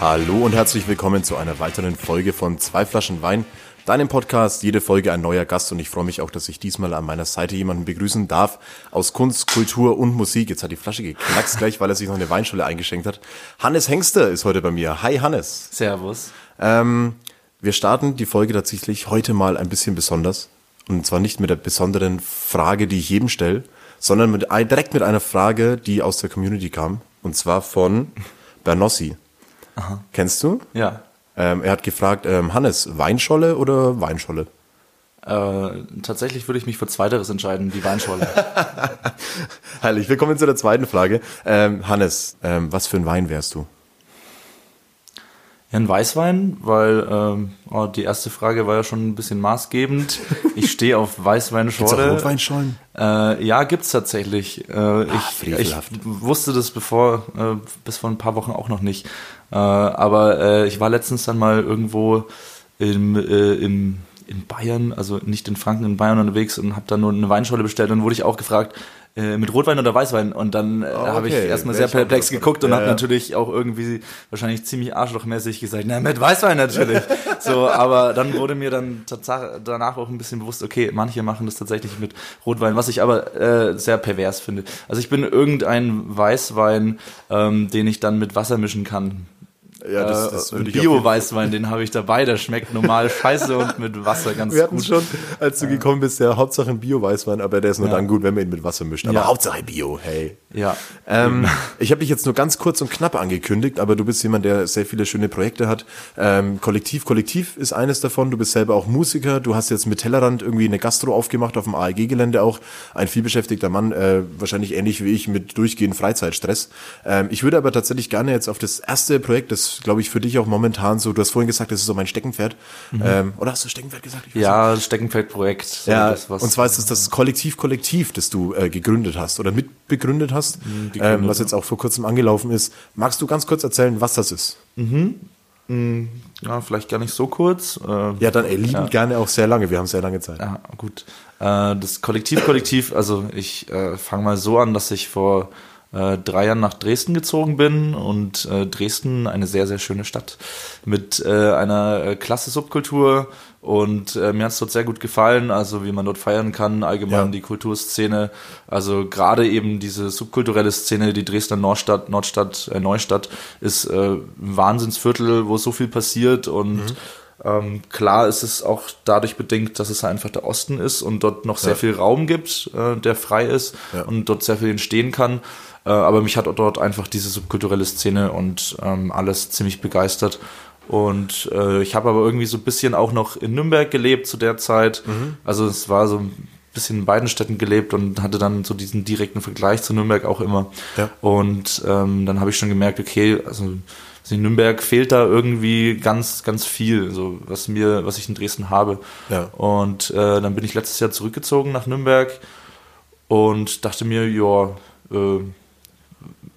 Hallo und herzlich willkommen zu einer weiteren Folge von Zwei Flaschen Wein, deinem Podcast. Jede Folge ein neuer Gast und ich freue mich auch, dass ich diesmal an meiner Seite jemanden begrüßen darf aus Kunst, Kultur und Musik. Jetzt hat die Flasche geknackst gleich, weil er sich noch eine Weinschule eingeschenkt hat. Hannes Hengster ist heute bei mir. Hi Hannes. Servus. Ähm, wir starten die Folge tatsächlich heute mal ein bisschen besonders. Und zwar nicht mit der besonderen Frage, die ich jedem stelle, sondern mit, direkt mit einer Frage, die aus der Community kam. Und zwar von Bernossi. Kennst du? Ja. Ähm, er hat gefragt, ähm, Hannes, Weinscholle oder Weinscholle? Äh, tatsächlich würde ich mich für Zweiteres entscheiden, die Weinscholle. Heilig, wir kommen zu der zweiten Frage. Ähm, Hannes, ähm, was für ein Wein wärst du? Ja, ein Weißwein, weil ähm, oh, die erste Frage war ja schon ein bisschen maßgebend. Ich stehe auf Gibt's auch Weißweinschorle. Rotweinschollen? Äh, ja, gibt's tatsächlich. Äh, ich, ich frevelhaft. wusste das bevor, äh, bis vor ein paar Wochen auch noch nicht. Äh, aber äh, ich war letztens dann mal irgendwo im, äh, im, in Bayern, also nicht in Franken, in Bayern unterwegs und habe dann nur eine Weinscholle bestellt. Und wurde ich auch gefragt, äh, mit Rotwein oder Weißwein? Und dann äh, habe ich okay. erstmal sehr perplex geguckt und gekommen. habe Ja, ja. natürlich auch irgendwie wahrscheinlich ziemlich arschlochmäßig gesagt, na, mit Weißwein natürlich. so, aber dann wurde mir dann danach auch ein bisschen bewusst, okay, manche machen das tatsächlich mit Rotwein, was ich aber äh, sehr pervers finde. Also ich bin irgendein Weißwein, ähm, den ich dann mit Wasser mischen kann. Ja, äh, ich auf jeden Fall- Bio-Weißwein, den habe ich dabei, der schmeckt normal scheiße und mit Wasser ganz Wir hatten gut. schon, als du gekommen bist, ja, Hauptsache ein Bio-Weißwein, aber der ist nur Ja. dann gut, wenn man ihn mit Wasser mischt. Aber Ja. Hauptsache Bio, hey. Ja. Ähm, ich habe dich jetzt nur ganz kurz und knapp angekündigt, aber du bist jemand, der sehr viele schöne Projekte hat. Ähm, Kollektiv, Kollektiv ist eines davon. Du bist selber auch Musiker. Du hast jetzt mit Tellerrand irgendwie eine Gastro aufgemacht auf dem AEG-Gelände auch. Ein vielbeschäftigter Mann, äh, wahrscheinlich ähnlich wie ich mit durchgehend Freizeitstress. Ähm, ich würde aber tatsächlich gerne jetzt auf das erste Projekt, glaube ich für dich auch momentan so, du hast vorhin gesagt, das ist so mein Steckenpferd. Ähm, oder hast du Steckenpferd gesagt? Ja, das Steckenpferd-Projekt. so Ja, das, und zwar ist es das Kollektiv Kollektiv, das du äh, gegründet hast oder mitbegründet hast, gegründet, ähm, was jetzt auch vor kurzem angelaufen ist. Magst du ganz kurz erzählen, was das ist? Ja, vielleicht gar nicht so kurz. Äh, Ja, dann ey, lieben Ja. gerne auch sehr lange. Wir haben sehr lange Zeit. Ja, gut. Äh, das Kollektiv, Kollektiv, also ich äh, fange mal so an, dass ich vor äh, drei Jahren nach Dresden gezogen bin und äh, Dresden eine sehr, sehr schöne Stadt mit äh, einer äh, klasse Subkultur und äh, mir hat es dort sehr gut gefallen, also wie man dort feiern kann, allgemein Ja. die Kulturszene, also gerade eben diese subkulturelle Szene, die Dresdner Nordstadt, Nordstadt, äh, Neustadt ist äh, ein Wahnsinnsviertel, wo so viel passiert und ähm, klar ist es auch dadurch bedingt, dass es einfach der Osten ist und dort noch sehr Ja. viel Raum gibt, äh, der frei ist Ja. und dort sehr viel entstehen kann. Äh, aber mich hat dort einfach diese subkulturelle Szene und ähm, alles ziemlich begeistert. Und äh, ich habe aber irgendwie so ein bisschen auch noch in Nürnberg gelebt zu der Zeit. Also es war so ein bisschen in beiden Städten gelebt und hatte dann so diesen direkten Vergleich zu Nürnberg auch immer. Ja. Und ähm, dann habe ich schon gemerkt, okay, also also in Nürnberg fehlt da irgendwie ganz, ganz viel, so was mir, was ich in Dresden habe. Ja. Und äh, dann bin ich letztes Jahr zurückgezogen nach Nürnberg und dachte mir, ja, äh,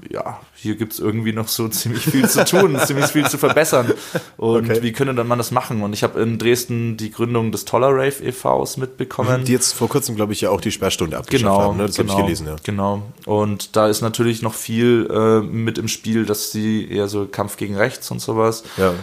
ja, hier gibt's irgendwie noch so ziemlich viel zu tun, ziemlich viel zu verbessern. Und Okay. wie könnte dann man das machen? Und ich habe in Dresden die Gründung des Toller Rave e.V.s mitbekommen. Die jetzt vor kurzem, glaube ich, ja auch die Sperrstunde abgeschafft Genau, haben. Ne? Das genau, habe ich gelesen, ja. Genau. Und da ist natürlich noch viel äh, mit im Spiel, dass sie eher so Kampf gegen Rechts und sowas. Ja.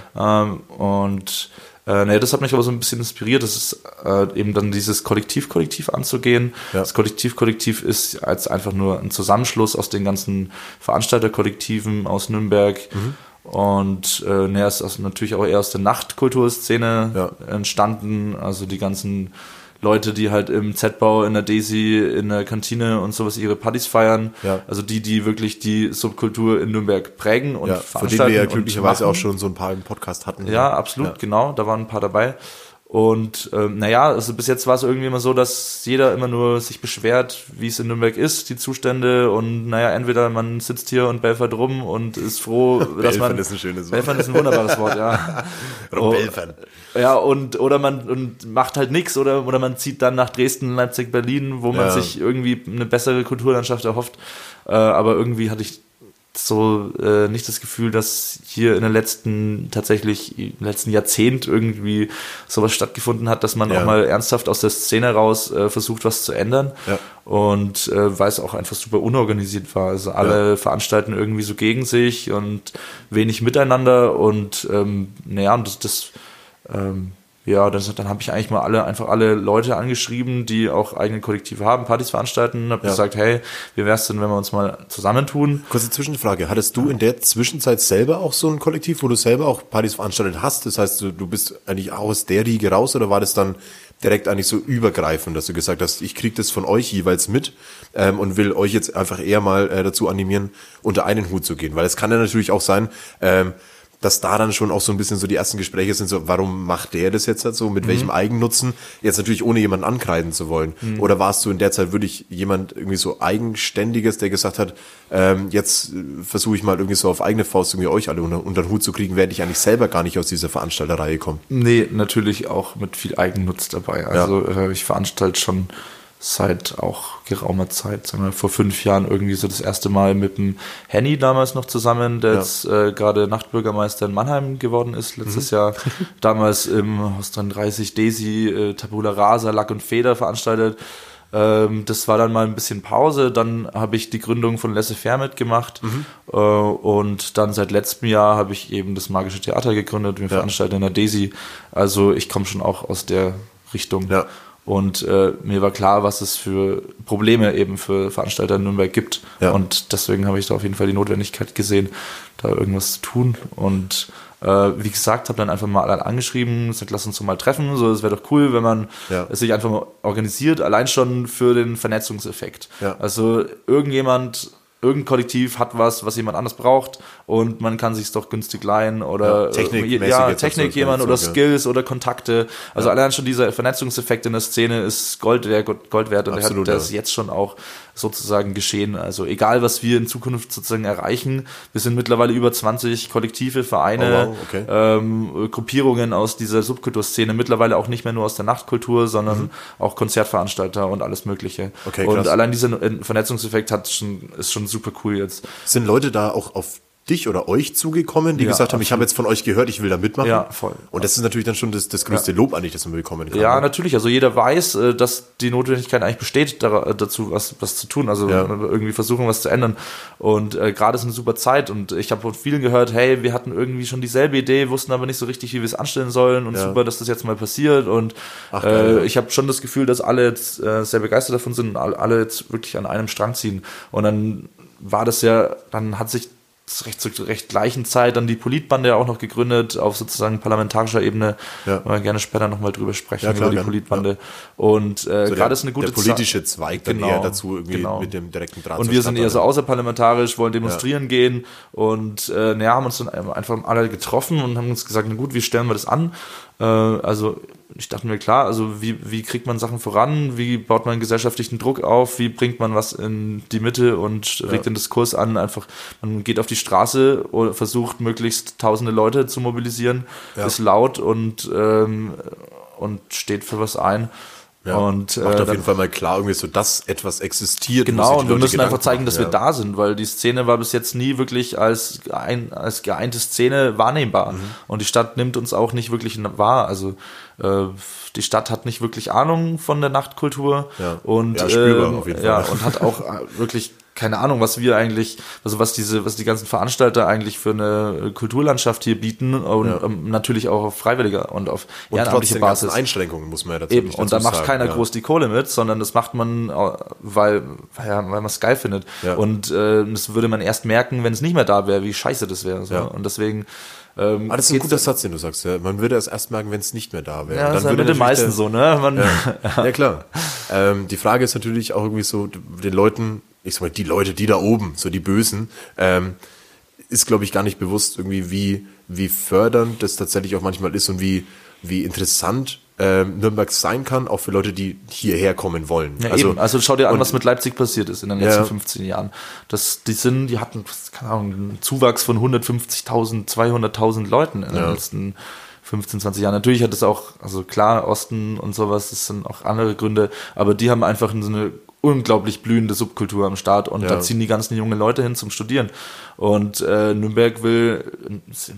Ähm, und äh, naja, das hat mich aber so ein bisschen inspiriert, das ist äh, eben dann dieses Kollektiv-Kollektiv anzugehen. Ja. Das Kollektiv-Kollektiv ist als einfach nur ein Zusammenschluss aus den ganzen Veranstalterkollektiven aus Nürnberg. Mhm. Und äh, naja, ist aus, natürlich auch eher aus der Nachtkulturszene Ja. entstanden. Also die ganzen Leute, die halt im Z-Bau, in der Daisy, in der Kantine und sowas ihre Partys feiern. Ja. Also die, die wirklich die Subkultur in Nürnberg prägen und ja, von denen veranstalten wir ja glücklicherweise auch schon so ein paar im Podcast hatten. Ja, absolut, Ja. genau. Da waren ein paar dabei. Und ähm, naja, also bis jetzt war es irgendwie immer so, dass jeder immer nur sich beschwert, wie es in Nürnberg ist, die Zustände. Und naja, entweder man sitzt hier und belfert rum und ist froh, dass man. Belfern ist ein schönes Wort. Belfern ist ein wunderbares Wort, ja. Oh, Rumbelfern. Ja, und oder man und macht halt nichts oder oder man zieht dann nach Dresden, Leipzig, Berlin, wo man Ja. sich irgendwie eine bessere Kulturlandschaft erhofft. Äh, aber irgendwie hatte ich so äh, nicht das Gefühl, dass hier in den letzten tatsächlich im letzten Jahrzehnt irgendwie sowas stattgefunden hat, dass man Ja. auch mal ernsthaft aus der Szene raus äh, versucht, was zu ändern. Ja. Und äh, weil es auch einfach super unorganisiert war. Also alle veranstalten irgendwie so gegen sich und wenig miteinander und ähm, naja, und das, das ähm, ja, das, dann habe ich eigentlich mal alle einfach alle Leute angeschrieben, die auch eigene Kollektive haben, Partys veranstalten, habe Ja. gesagt, hey, wie wär's denn, wenn wir uns mal zusammentun? Kurze Zwischenfrage. Hattest du in der Zwischenzeit selber auch so ein Kollektiv, wo du selber auch Partys veranstaltet hast? Das heißt, du, du bist eigentlich auch aus der Riege raus oder war das dann direkt eigentlich so übergreifend, dass du gesagt hast, ich krieg das von euch jeweils mit ähm, und will euch jetzt einfach eher mal äh, dazu animieren, unter einen Hut zu gehen? Weil es kann ja natürlich auch sein, ähm, dass da dann schon auch so ein bisschen so die ersten Gespräche sind, so, warum macht der das jetzt halt so, mit welchem Eigennutzen? Jetzt natürlich ohne jemanden ankreiden zu wollen. Oder warst du in der Zeit wirklich jemand irgendwie so Eigenständiges, der gesagt hat, ähm, jetzt äh, versuche ich mal irgendwie so auf eigene Faust irgendwie euch alle unter, unter den Hut zu kriegen, während ich eigentlich selber gar nicht aus dieser Veranstalterreihe komme. Nee, natürlich auch mit viel Eigennutz dabei. Also äh, ich veranstalte schon seit auch geraumer Zeit, sagen wir vor fünf Jahren irgendwie so das erste Mal mit dem Henny damals noch zusammen, der Ja. jetzt äh, gerade Nachtbürgermeister in Mannheim geworden ist letztes Jahr. Damals im Haus 33 Desi äh, Tabula Rasa, Lack und Feder veranstaltet. Ähm, das war dann mal ein bisschen Pause. Dann habe ich die Gründung von Laissez-faire mitgemacht. Äh, und dann seit letztem Jahr habe ich eben das Magische Theater gegründet. Wir veranstalten in der Desi. Also ich komme schon auch aus der Richtung. Ja. Und äh, mir war klar, was es für Probleme eben für Veranstalter in Nürnberg gibt. Ja. Und deswegen habe ich da auf jeden Fall die Notwendigkeit gesehen, da irgendwas zu tun. Und äh, wie gesagt, habe dann einfach mal alle angeschrieben, gesagt, lass uns doch mal treffen. So, es wäre doch cool, wenn man Ja. es sich einfach mal organisiert, allein schon für den Vernetzungseffekt. Ja. Also irgendjemand, irgendein Kollektiv hat was, was jemand anders braucht und man kann sich doch günstig leihen oder Ja, technikmäßig ja, jetzt auch Technik jemand oder ja. Skills oder Kontakte. Also allein schon dieser Vernetzungseffekt in der Szene ist Gold, der Gold wert und Absolut, der ja. hat das jetzt schon auch sozusagen geschehen. Also egal, was wir in Zukunft sozusagen erreichen, wir sind mittlerweile über 20 Kollektive, Vereine, Oh, wow, okay. ähm, Gruppierungen aus dieser Subkulturszene, mittlerweile auch nicht mehr nur aus der Nachtkultur, sondern auch Konzertveranstalter und alles Mögliche. Mhm. Okay, und krass. allein dieser äh, Vernetzungseffekt hat schon, ist schon super cool jetzt. Sind Leute da auch auf dich oder euch zugekommen, die Ja, gesagt haben, ich habe absolut. jetzt von euch gehört, ich will da mitmachen? Ja, voll. Und das ist natürlich dann schon das, das größte Lob eigentlich, das man bekommen kann. Ja, ne? natürlich. Also jeder weiß, äh, dass die Notwendigkeit eigentlich besteht, da- dazu was, was zu tun. Also Ja. irgendwie versuchen, was zu ändern. Und äh, gerade ist eine super Zeit. Und ich habe von vielen gehört, hey, wir hatten irgendwie schon dieselbe Idee, wussten aber nicht so richtig, wie wir es anstellen sollen. Und Ja. super, dass das jetzt mal passiert. Und Ach, ja. äh, ich habe schon das Gefühl, dass alle jetzt äh, sehr begeistert davon sind und all- alle jetzt wirklich an einem Strang ziehen. Und dann war das ja, dann hat sich recht, zur recht gleichen Zeit dann die Politbande auch noch gegründet auf sozusagen parlamentarischer Ebene. Ja. Wollen wir gerne später nochmal drüber sprechen, Ja, klar, über die. Politbande. Und äh, So gerade ist eine gute der politische Zweig dann Genau, eher dazu irgendwie genau. mit dem direkten Draht Und wir sind eher so außerparlamentarisch, wollen demonstrieren gehen und äh, naja, haben uns dann einfach alle getroffen und haben uns gesagt, na gut, wie stellen wir das an? Äh, also ich dachte mir, klar, also wie, wie kriegt man Sachen voran, wie baut man gesellschaftlichen Druck auf, wie bringt man was in die Mitte und regt den Diskurs an, einfach, man geht auf die Straße oder versucht möglichst tausende Leute zu mobilisieren, Ja. ist laut und, ähm, und steht für was ein. Ja, und macht äh, auf dann- jeden Fall mal klar irgendwie so, dass etwas existiert. Genau, und wir müssen einfach Gedanken zeigen, machen, dass ja. wir da sind, weil die Szene war bis jetzt nie wirklich als, ein, als geeinte Szene wahrnehmbar. Mhm. Und die Stadt nimmt uns auch nicht wirklich wahr. Also äh, die Stadt hat nicht wirklich Ahnung von der Nachtkultur Ja. und Ja, spürbar auf jeden ja, und hat auch äh, wirklich keine Ahnung, was wir eigentlich, also was diese, was die ganzen Veranstalter eigentlich für eine Kulturlandschaft hier bieten und Ja. ähm, natürlich auch auf freiwilliger und auf Und ganzen Basis. Einschränkungen muss man ja dazu Eben, nicht und da dazu macht sagen, keiner ja. groß die Kohle mit, sondern das macht man, äh, weil, weil, ja, weil man es geil findet. Ja. Und äh, das würde man erst merken, wenn es nicht mehr da wäre, wie scheiße das wäre. So. Und deswegen. Ähm, Ah, das ist ein guter Satz, den du sagst. Ja. Man würde es erst merken, wenn es nicht mehr da wäre. Ja, das ist ja mit den meisten so, ne? Man, Ja, ja klar. Ähm, die Frage ist natürlich auch irgendwie so, den Leuten, ich sag mal, die Leute, die da oben, so die Bösen, ähm, ist, glaube ich, gar nicht bewusst irgendwie, wie, wie fördernd das tatsächlich auch manchmal ist und wie, wie interessant ähm, Nürnberg sein kann, auch für Leute, die hierher kommen wollen. Ja, also, eben. also schau dir an, und- was mit Leipzig passiert ist in den letzten Ja. 15 Jahren. Das, die sind, die hatten, keine Ahnung, einen Zuwachs von 150.000, 200.000 Leuten in den Ja. letzten 15, 20 Jahren. Natürlich hat es auch, also klar, Osten und sowas, das sind auch andere Gründe, aber die haben einfach so eine unglaublich blühende Subkultur am Start und Ja. da ziehen die ganzen jungen Leute hin zum Studieren. Und äh, Nürnberg will,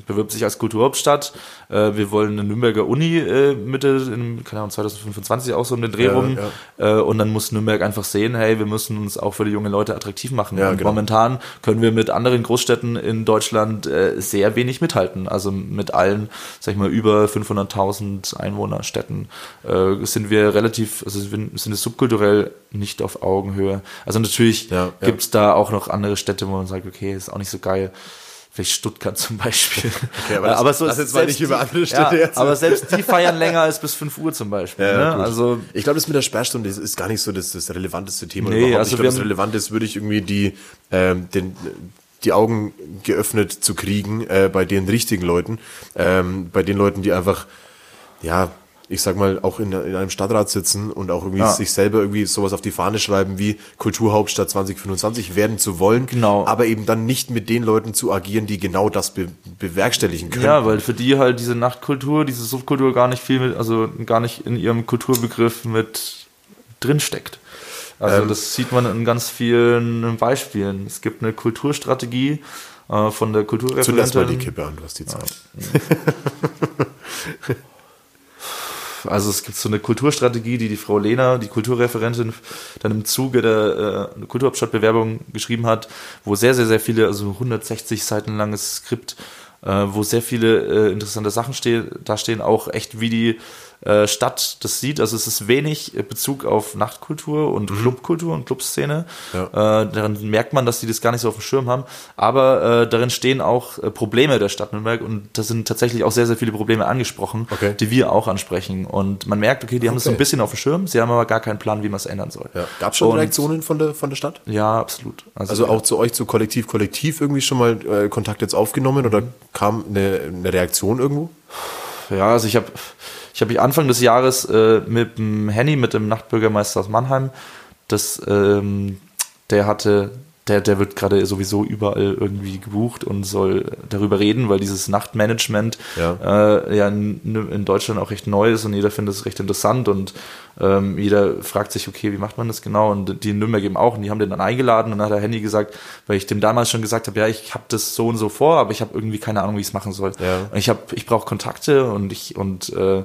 bewirbt sich als Kulturhauptstadt. Äh, wir wollen eine Nürnberger Uni äh, Mitte, in, keine Ahnung, 2025 auch so um den Dreh Ja, rum. Äh, und dann muss Nürnberg einfach sehen, hey, wir müssen uns auch für die jungen Leute attraktiv machen. Ja, und genau. momentan können wir mit anderen Großstädten in Deutschland äh, sehr wenig mithalten. Also mit allen, sag ich mal, über 500.000 Einwohnerstädten äh, sind wir relativ, also sind sind es subkulturell nicht auf Augenhöhe. Also natürlich Ja, ja. gibt's da auch noch andere Städte, wo man sagt, okay, ist auch nicht so geil. Vielleicht Stuttgart zum Beispiel. Okay, aber das- lass jetzt mal selbst nicht über die- andere Städte ja, erzählen. Aber selbst die feiern länger als bis 5 Uhr zum Beispiel. Ja, ne? Also ich glaube, das mit der Sperrstunde ist, ist gar nicht so das, das relevanteste Thema Nee, überhaupt. also ich glaube, das Relevante ist, würde ich irgendwie die, ähm, den, die Augen geöffnet zu kriegen äh, bei den richtigen Leuten, ähm, bei den Leuten, die einfach, ja, ich sag mal, auch in, in einem Stadtrat sitzen und auch irgendwie Ja. sich selber irgendwie sowas auf die Fahne schreiben wie Kulturhauptstadt 2025 werden zu wollen, Genau. aber eben dann nicht mit den Leuten zu agieren, die genau das be bewerkstelligen können. Ja, weil für die halt diese Nachtkultur, diese Subkultur gar nicht viel mit, also gar nicht in ihrem Kulturbegriff mit drinsteckt. Also Ähm. das sieht man in ganz vielen Beispielen. Es gibt eine Kulturstrategie äh, von der Zünd erst mal die Kulturreferentin. Kippe an, du hast die Zeit. Also es gibt so eine Kulturstrategie, die die Frau Lehner, die Kulturreferentin, dann im Zuge der äh, Kulturhauptstadtbewerbung geschrieben hat, wo sehr, sehr, sehr viele, also 160 Seiten langes Skript, äh, wo sehr viele äh, interessante Sachen stehen, da stehen auch echt, wie die äh, Stadt das sieht. Also es ist wenig Bezug auf Nachtkultur und Clubkultur und Clubszene. Mhm. Ja. Äh, daran merkt man, dass die das gar nicht so auf dem Schirm haben. Aber äh, darin stehen auch äh, Probleme der Stadt Nürnberg und da sind tatsächlich auch sehr, sehr viele Probleme angesprochen, Okay. die wir auch ansprechen. Und man merkt, okay, die haben das so ein Okay. bisschen auf dem Schirm, sie haben aber gar keinen Plan, wie man es ändern soll. Ja. Gab es schon Und- Reaktionen von der, von der Stadt? Ja, absolut. Also auch zu euch, zu Kollektiv, Kollektiv irgendwie schon mal äh, Kontakt jetzt aufgenommen oder kam eine, eine Reaktion irgendwo? Ja, also ich habe ich hab mich Anfang des Jahres äh, mit dem Henny, mit dem Nachtbürgermeister aus Mannheim, das, ähm, der hatte, der, der wird gerade sowieso überall irgendwie gebucht und soll darüber reden, weil dieses Nachtmanagement Ja. äh, ja in, in Deutschland auch recht neu ist und jeder findet es recht interessant und ähm, jeder fragt sich, okay, wie macht man das genau? Und die in Nürnberg eben auch und die haben den dann eingeladen und dann hat der Handy gesagt, weil ich dem damals schon gesagt habe, ja, ich habe das so und so vor, aber ich habe irgendwie keine Ahnung, wie ich es machen soll. Ja. Und ich habe, ich brauche Kontakte und ich und äh,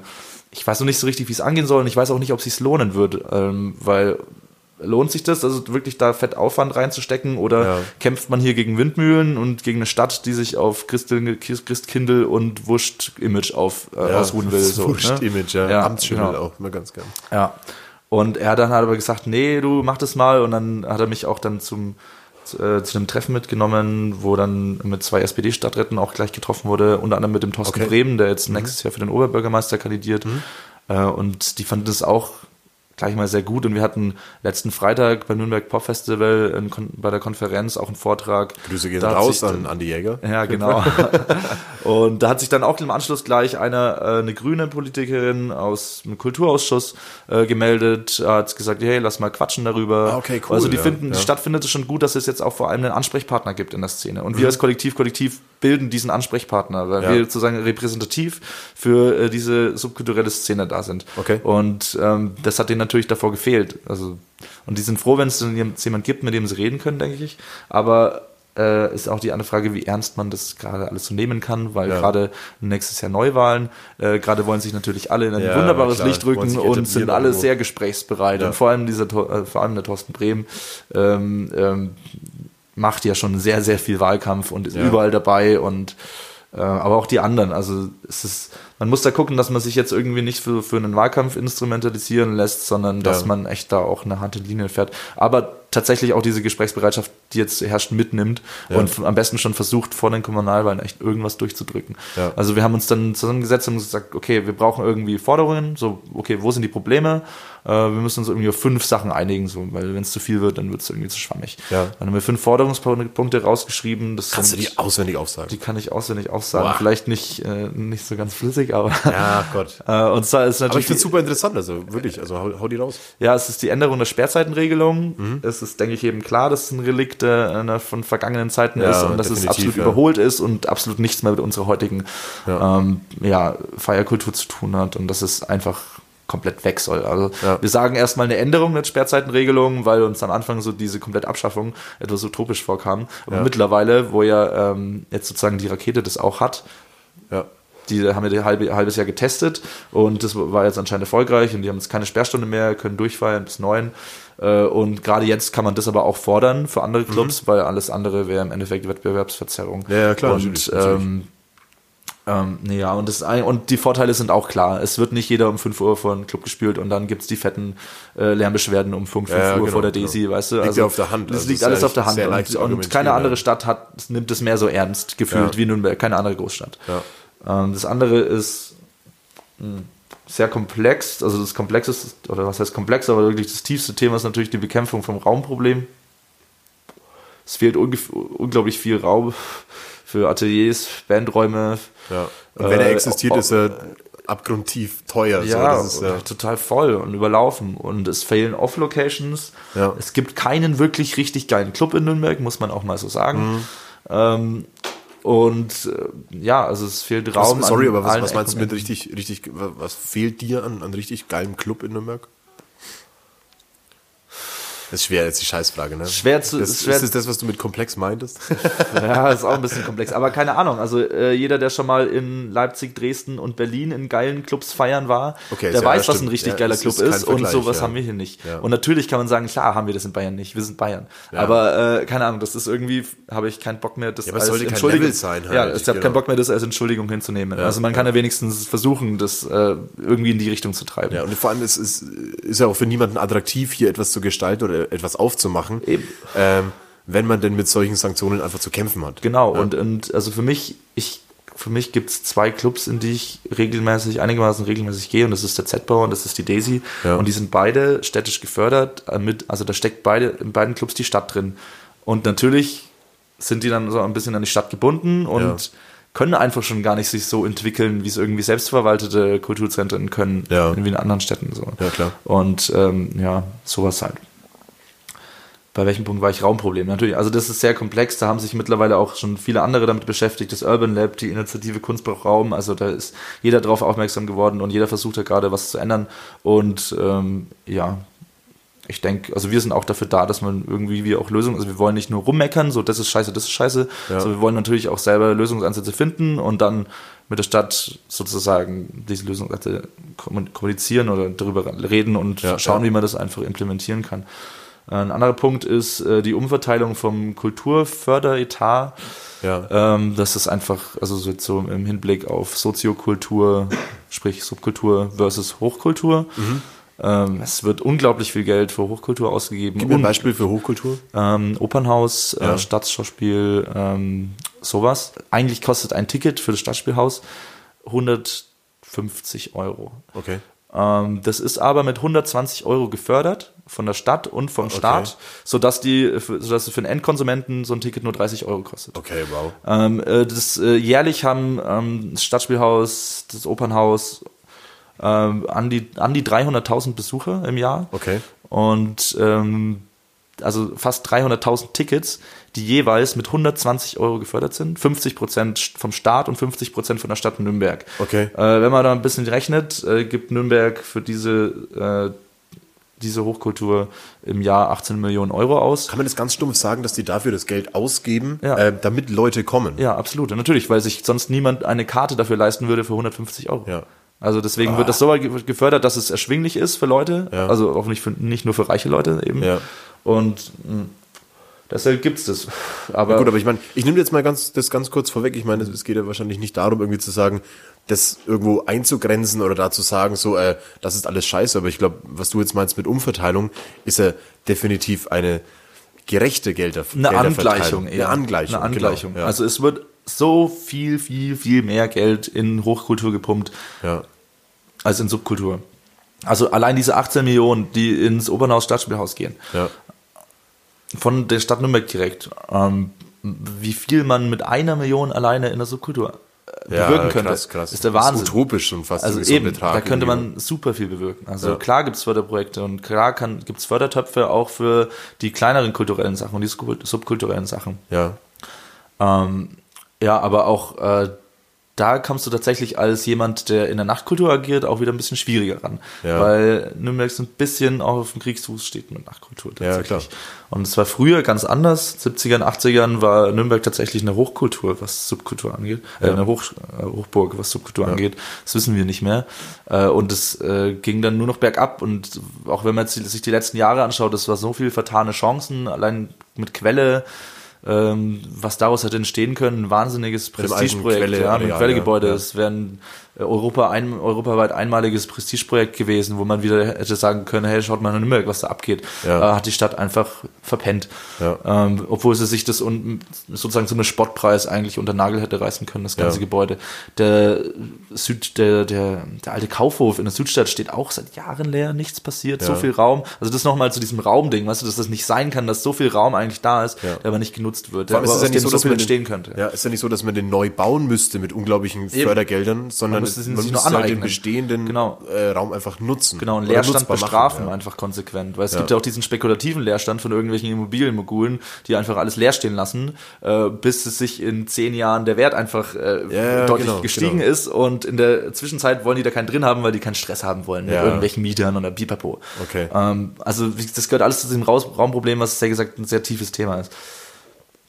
ich weiß noch nicht so richtig, wie es angehen soll und ich weiß auch nicht, ob es sich lohnen würde, ähm, weil lohnt sich das, also wirklich da fett Aufwand reinzustecken oder Ja. kämpft man hier gegen Windmühlen und gegen eine Stadt, die sich auf Christel, Christkindl und Wurst-Image auf, äh, ausruhen will. So, Wurscht-Image, ne? ja. Amtsschimmel genau. auch, immer ganz gern. Ja. Und er dann hat aber gesagt, nee, du mach das mal. Und dann hat er mich auch dann zum zu, äh, zu einem Treffen mitgenommen, wo dann mit zwei SPD-Stadträten auch gleich getroffen wurde, unter anderem mit dem Thorsten Okay. Bremen, der jetzt nächstes Jahr für den Oberbürgermeister kandidiert. Äh, und die fanden das auch gleich mal sehr gut. Und wir hatten letzten Freitag beim Nürnberg Pop Festival bei der Konferenz auch einen Vortrag. Grüße gehen raus sich an Andi Jäger. ja, genau. und da hat sich dann auch im Anschluss gleich eine, äh, eine grüne Politikerin aus dem Kulturausschuss äh, gemeldet, hat gesagt, hey, lass mal quatschen darüber. Ah, okay, cool, Also die finden, ja. die Stadt findet es schon gut, dass es jetzt auch vor allem einen Ansprechpartner gibt in der Szene. Und Mhm. wir als Kollektiv, Kollektiv bilden diesen Ansprechpartner, weil Ja. wir sozusagen repräsentativ für äh, diese subkulturelle Szene da sind. Okay. Und ähm, das hat denen natürlich davor gefehlt. Also, und die sind froh, wenn es jemand gibt, mit dem sie reden können, denke ich. Aber äh, ist auch die andere Frage, wie ernst man das gerade alles so nehmen kann, weil Ja. gerade nächstes Jahr Neuwahlen, äh, gerade wollen sich natürlich alle in ein Ja, wunderbares klar, Licht rücken und sind alle irgendwo. sehr gesprächsbereit. Ja. Und vor allem dieser, äh, vor allem der Thorsten Brehm ähm, ähm, macht ja schon sehr, sehr viel Wahlkampf und ist überall dabei und äh, aber auch die anderen. Also es ist, man muss da gucken, dass man sich jetzt irgendwie nicht für, für einen Wahlkampf instrumentalisieren lässt, sondern dass Ja. man echt da auch eine harte Linie fährt. Aber tatsächlich auch diese Gesprächsbereitschaft, die jetzt herrscht, mitnimmt und f- am besten schon versucht, vor den Kommunalwahlen echt irgendwas durchzudrücken. Ja. Also wir haben uns dann zusammengesetzt und gesagt, okay, wir brauchen irgendwie Forderungen, so, okay, wo sind die Probleme? Äh, wir müssen uns irgendwie auf fünf Sachen einigen, so, weil wenn es zu viel wird, dann wird es irgendwie zu schwammig. Ja. Dann haben wir fünf Forderungspunkte rausgeschrieben. Das Kannst du sind, die auswendig aufsagen? die kann ich auswendig aufsagen. Boah. Vielleicht nicht, äh, nicht so ganz flüssig, aber. ja, Gott. Äh, und zwar ist Aber ich natürlich. finde super interessant, also wirklich, also hau, hau die raus. ja, es ist die Änderung der Sperrzeitenregelung. Mhm. Es ist, denke ich, eben klar, dass es ein Relikt äh, einer von vergangenen Zeiten Ja, ist und dass es absolut ja. überholt ist und absolut nichts mehr mit unserer heutigen Ja. Ähm, ja, Feierkultur zu tun hat und dass es einfach komplett weg soll. Also Ja. wir sagen erstmal eine Änderung der Sperrzeitenregelung, weil uns am Anfang so diese komplette Abschaffung etwas utopisch vorkam. Aber Ja. mittlerweile, wo ja ähm, jetzt sozusagen die Rakete das auch hat. Die haben wir ein halbe, halbes Jahr getestet und das war jetzt anscheinend erfolgreich und die haben jetzt keine Sperrstunde mehr, können durchfeiern bis neun. Äh, Und gerade jetzt kann man das aber auch fordern für andere Clubs, weil alles andere wäre im Endeffekt Wettbewerbsverzerrung. Mhm. Ja, klar, Und, natürlich, natürlich. ähm, ähm, nee, ja, und, das, und die Vorteile sind auch klar. Es wird nicht jeder um 5 Uhr vor den Club gespült und dann gibt's die fetten äh, Lärmbeschwerden um 5, 5 Ja, Uhr genau, vor der genau. Daisy, weißt du? Liegt ja auf der Hand. Das Also liegt alles auf der Hand. Und, und keine andere. Stadt hat, nimmt es mehr so ernst gefühlt Ja. wie Nürnberg, keine andere Großstadt. Ja. Ähm, das andere ist mh, sehr komplex. Also das Komplexeste, oder was heißt komplex, aber wirklich das tiefste Thema ist natürlich die Bekämpfung vom Raumproblem. Es fehlt unglaublich viel Raum für Ateliers, Bandräume. Ja. Und wenn er Äh, existiert, oh, ist er abgrundtief teuer. so, Ja, das ist, ja. total voll und überlaufen. Und es fehlen Off-Locations. Ja. Es gibt keinen wirklich richtig geilen Club in Nürnberg, muss man auch mal so sagen. Mhm. Ähm, und äh, ja, also es fehlt Raum. Was, sorry, an aber was, was meinst du mit richtig, richtig, wa- was fehlt dir an, an richtig geilem Club in Nürnberg? Das ist schwer, jetzt die Scheißfrage, ne? Schwer zu- das, ist schwer- ist das das, was du mit komplex meintest? Ja, ist auch ein bisschen komplex. Aber keine Ahnung. Also äh, jeder, der schon mal in Leipzig, Dresden und Berlin in geilen Clubs feiern war, Okay, der ja, weiß, was ein richtig Ja, geiler es Club ist kein ist. Und sowas ja. haben wir hier nicht. Und natürlich kann man sagen, klar haben wir das in Bayern nicht. Wir sind Bayern. Aber äh, keine Ahnung, das ist irgendwie, habe ich keinen Bock mehr, das Ja, aber es sollte kein Entschuldigung- Level sein halt, Ja, ich habe genau. keinen Bock mehr, das als Entschuldigung hinzunehmen. also man kann ja wenigstens versuchen, das äh, irgendwie in die Richtung zu treiben. Ja, und vor allem ist es ist ja auch für niemanden attraktiv, hier etwas zu gestalten oder etwas aufzumachen, ähm, wenn man denn mit solchen Sanktionen einfach zu kämpfen hat. Genau, und, und also für mich, ich, für mich gibt's zwei Clubs, in die ich regelmäßig, einigermaßen regelmäßig gehe, und das ist der Z-Bau und das ist die Daisy. Ja. Und die sind beide städtisch gefördert, äh, mit, also da steckt beide, in beiden Clubs die Stadt drin. Und natürlich sind die dann so ein bisschen an die Stadt gebunden und Ja. können einfach schon gar nicht sich so entwickeln, wie es irgendwie selbstverwaltete Kulturzentren können, Ja. wie in anderen Städten so. Ja, klar. Und ähm, ja, sowas halt. Bei welchem Punkt war ich Raumproblem? Natürlich, also das ist sehr komplex, da haben sich mittlerweile auch schon viele andere damit beschäftigt, das Urban Lab, die Initiative Kunst braucht Raum, also da ist jeder drauf aufmerksam geworden und jeder versucht da gerade was zu ändern und ähm, ja, ich denke, also wir sind auch dafür da, dass man irgendwie wie auch Lösungen, also wir wollen nicht nur rummeckern, so das ist scheiße, das ist scheiße, Ja. sondern wir wollen natürlich auch selber Lösungsansätze finden und dann mit der Stadt sozusagen diese Lösungsansätze kommun- kommunizieren oder darüber reden und Ja, schauen, ja. wie man das einfach implementieren kann. Ein anderer Punkt ist äh, die Umverteilung vom Kulturförderetat. Ja. Ähm, das ist einfach, also so, jetzt so im Hinblick auf Soziokultur, sprich Subkultur versus Hochkultur. Mhm. Ähm, es wird unglaublich viel Geld für Hochkultur ausgegeben. Gib mir ein Beispiel für Hochkultur. ähm, Opernhaus, Ja. äh, Staatsschauspiel, ähm, sowas. Eigentlich kostet ein Ticket für das Stadtspielhaus 150 Euro. Okay. Ähm, das ist aber mit 120 Euro gefördert von der Stadt und vom Staat, sodass, die, sodass es für den Endkonsumenten so ein Ticket nur 30 Euro kostet. Okay, wow. Ähm, äh, das, äh, jährlich haben ähm, das Stadtspielhaus, das Opernhaus ähm, an die, an die 300.000 Besucher im Jahr. Okay. Und ähm, also fast 300.000 Tickets, die jeweils mit 120 Euro gefördert sind. 50 Prozent vom Staat und 50 Prozent von der Stadt Nürnberg. Okay. Äh, wenn man da ein bisschen rechnet, äh, gibt Nürnberg für diese, äh, diese Hochkultur im Jahr 18 Millionen Euro aus. Kann man das ganz stumpf sagen, dass die dafür das Geld ausgeben, Ja. äh, damit Leute kommen? Ja, absolut. Und Natürlich, weil sich sonst niemand eine Karte dafür leisten würde für 150 Euro. Ja. Also deswegen wird das so weit gefördert, dass es erschwinglich ist für Leute. Ja. Also auch nicht, für, nicht nur für reiche Leute eben. Ja. Und mh, deshalb gibt's das. Aber, Gut, aber ich meine, ich nehme jetzt mal ganz, das ganz kurz vorweg. Ich meine, es geht ja wahrscheinlich nicht darum, irgendwie zu sagen, das irgendwo einzugrenzen oder da zu sagen, so, äh, das ist alles scheiße. Aber ich glaube, was du jetzt meinst mit Umverteilung, ist ja definitiv eine gerechte Gelder. Eine Angleichung eher. Eine Angleichung. Eine Angleichung. Genau, ja. Also es wird so viel, viel, viel mehr Geld in Hochkultur gepumpt ja. als in Subkultur. Also allein diese 18 Millionen, die ins Obernhaus Stadtspielhaus gehen, Ja. von der Stadt Nürnberg direkt, ähm, wie viel man mit einer Million alleine in der Subkultur Ja, bewirken könnte, krass, krass. ist der Das ist Wahnsinn. utopisch schon fast Also so eben, Betrag da könnte man super viel bewirken. Also Ja. klar gibt's Förderprojekte und klar kann, gibt's Fördertöpfe auch für die kleineren kulturellen Sachen und die sub- subkulturellen Sachen. Ja. Ähm, ja, aber auch äh, da kommst du tatsächlich als jemand, der in der Nachtkultur agiert, auch wieder ein bisschen schwieriger ran. Ja. Weil Nürnberg so ein bisschen auch auf dem Kriegsfuß steht mit Nachtkultur Ja, tatsächlich. Und es war früher ganz anders. 70ern, 80ern war Nürnberg tatsächlich eine Hochkultur, was Subkultur angeht. Äh, eine Hoch, äh, Hochburg, was Subkultur angeht. Das wissen wir nicht mehr. Äh, und es äh, ging dann nur noch bergab. Und auch wenn man sich die letzten Jahre anschaut, es war so viel vertane Chancen, allein mit Quelle, ähm, was daraus hätte entstehen können, ein wahnsinniges Prestigeprojekt, ja, mit Areal, Quellegebäude. ja. Es ein äh, Europa ein, europaweit einmaliges Prestigeprojekt gewesen, wo man wieder hätte sagen können, hey, schaut mal nach Nürnberg, was da abgeht. Ja. Äh, hat die Stadt einfach verpennt. Ja. Ähm, obwohl sie sich das un, sozusagen zum Spottpreis eigentlich unter Nagel hätte reißen können, das ganze Ja. Gebäude. Der Süd, der, der, der alte Kaufhof in der Südstadt steht auch seit Jahren leer, nichts passiert, so viel Raum. Also das nochmal zu diesem Raumding, weißt du, dass das nicht sein kann, dass so viel Raum eigentlich da ist, der aber nicht genutzt wird, der ist es aber ja nicht so, dass viel entstehen könnte. Ja, ist ja nicht so, dass man den neu bauen müsste mit unglaublichen Fördergeldern, sondern müsste es- sich nur halt den aneignen. bestehenden Genau. äh, Raum einfach nutzen. Genau, einen Leerstand nutzbar machen, bestrafen ja. einfach konsequent. Weil es gibt ja auch diesen spekulativen Leerstand von irgendwelchen Immobilienmogulen, die einfach alles leer stehen lassen, äh, bis es sich in zehn Jahren der Wert einfach äh, Ja, deutlich genau, gestiegen genau. ist und in der Zwischenzeit wollen die da keinen drin haben, weil die keinen Stress haben wollen mit Ja. irgendwelchen Mietern oder Pipapo. Okay. Ähm, also das gehört alles zu diesem Raumproblem, was sehr gesagt ein sehr tiefes Thema ist.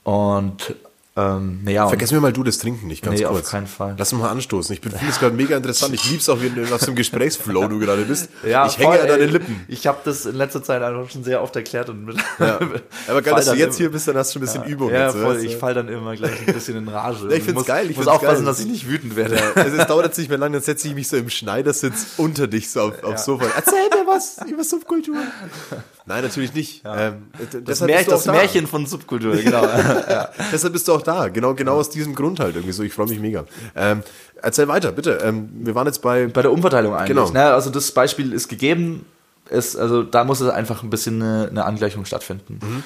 Und ähm, naja, Vergessen wir mal du das Trinken nicht, ganz Nee, auf kurz. keinen Fall. Lass uns mal anstoßen. Ich finde es gerade mega interessant. Ich lieb's auch, wie du was für einem Gesprächsflow du gerade bist. Ja, ich hänge voll, an deinen. Lippen. Ich habe das in letzter Zeit einfach schon sehr oft erklärt und mit, Ja. Aber geil, dass du jetzt hier bist, dann hast du schon ein bisschen Übung. Ja, jetzt, voll. Ich fall dann immer gleich ein bisschen in Rage. ich find's muss, geil, ich muss aufpassen, geil. dass ich nicht wütend werde. Also es dauert jetzt nicht mehr lange, dann setze ich mich so im Schneidersitz unter dich so auf, aufs Sofa. Erzähl mir was über Subkultur. Nein, natürlich nicht. Ähm, d- Das, auch das da. Märchen von Subkultur, genau. Deshalb bist du auch da. Genau, genau aus diesem Grund halt irgendwie so. Ich freue mich mega. Ähm, erzähl weiter, bitte. Ähm, wir waren jetzt bei. Bei der Umverteilung eigentlich. Genau. Ne? Also das Beispiel ist gegeben. Ist, also da muss es einfach ein bisschen eine, eine Angleichung stattfinden. Mhm.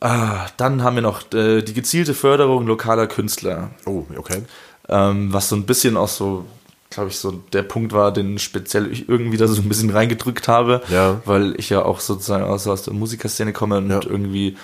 Ah, dann haben wir noch äh, die gezielte Förderung lokaler Künstler. Oh, okay. ähm, was so ein bisschen auch so, glaube ich, so der Punkt war, den speziell ich irgendwie da so ein bisschen reingedrückt habe, Ja. weil ich ja auch sozusagen aus, aus der Musikerszene komme und Ja. irgendwie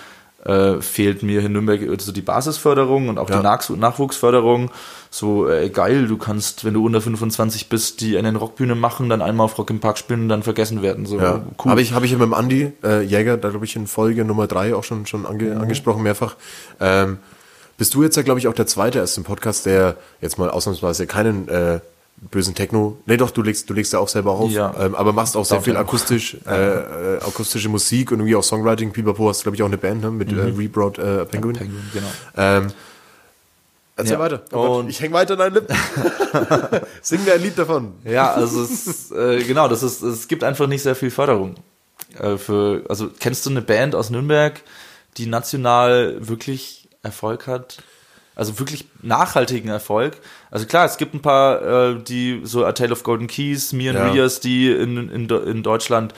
äh, fehlt mir in Nürnberg so die Basisförderung und auch Ja. die Nachs Nachwuchsförderung. So, äh, geil, du kannst, wenn du unter 25 bist, die eine Rockbühne machen, dann einmal auf Rock im Park spielen und dann vergessen werden. So, Ja, cool. Habe ich, hab ich ja mit dem Andi äh, Jäger, da glaube ich in Folge Nummer drei auch schon, schon ange, angesprochen mehrfach. Ähm, bist du jetzt ja, glaube ich, auch der Zweite erst im Podcast, der jetzt mal ausnahmsweise keinen äh, bösen Techno, nee doch, du legst, du legst ja auch selber auf, Ja. ähm, aber machst auch sehr viel akustisch, äh, äh, akustische Musik und irgendwie auch Songwriting, Pipapo, hast glaube ich auch eine Band ne, mit äh, Rebroad äh, Penguin. Penguin, genau. Ähm, erzähl Ja. weiter. Oh Gott, ich hänge weiter an deinen Lippen. Sing mir ein Lied davon. Ja, also es, äh, genau, das ist, es gibt einfach nicht sehr viel Förderung. Äh, für, also kennst du eine Band aus Nürnberg, die national wirklich Erfolg hat? Also wirklich nachhaltigen Erfolg. Also klar, es gibt ein paar, äh, die so A Tale of Golden Keys, Me and Ja. Rias, die in, in, in Deutschland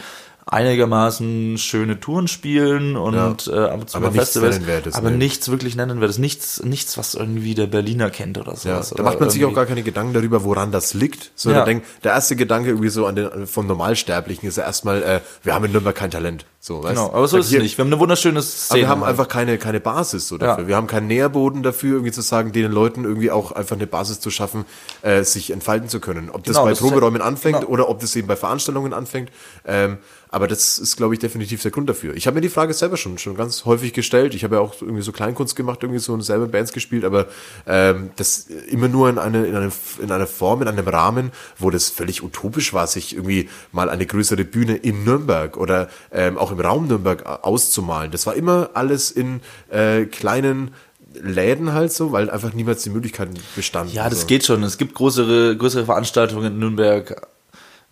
einigermaßen schöne Touren spielen und Ja. äh, ab und zu Aber nichts Festivals, Nennenswertes, aber ne. nichts wirklich nennenswertes, nichts, nichts, was irgendwie der Berliner kennt oder Ja, sowas. da macht man sich auch gar keine Gedanken darüber, woran das liegt. So, Ja. der, denkt, der erste Gedanke irgendwie so an den, vom Normalsterblichen ist ja erstmal, äh, wir haben in Nürnberg kein Talent. So, weißt? Genau, aber so ist es nicht. Wir haben eine wunderschöne Szene. Aber wir haben halt. einfach keine, keine Basis so dafür. Ja. Wir haben keinen Nährboden dafür, irgendwie zu sagen, den Leuten irgendwie auch einfach eine Basis zu schaffen, äh, sich entfalten zu können. Ob das Genau, bei das ja- Proberäumen anfängt genau. oder ob das eben bei Veranstaltungen anfängt. Ähm, aber das ist, glaube ich, definitiv der Grund dafür. Ich habe mir die Frage selber schon, schon ganz häufig gestellt. Ich habe ja auch irgendwie so Kleinkunst gemacht, irgendwie so in selber Bands gespielt, aber ähm, das immer nur in, eine, in, eine, in einer Form, in einem Rahmen, wo das völlig utopisch war, sich irgendwie mal eine größere Bühne in Nürnberg oder ähm, auch im Raum Nürnberg auszumalen. Das war immer alles in äh, kleinen Läden halt so, weil einfach niemals die Möglichkeiten bestanden. Ja, das so. geht schon. Es gibt größere, größere Veranstaltungen in Nürnberg.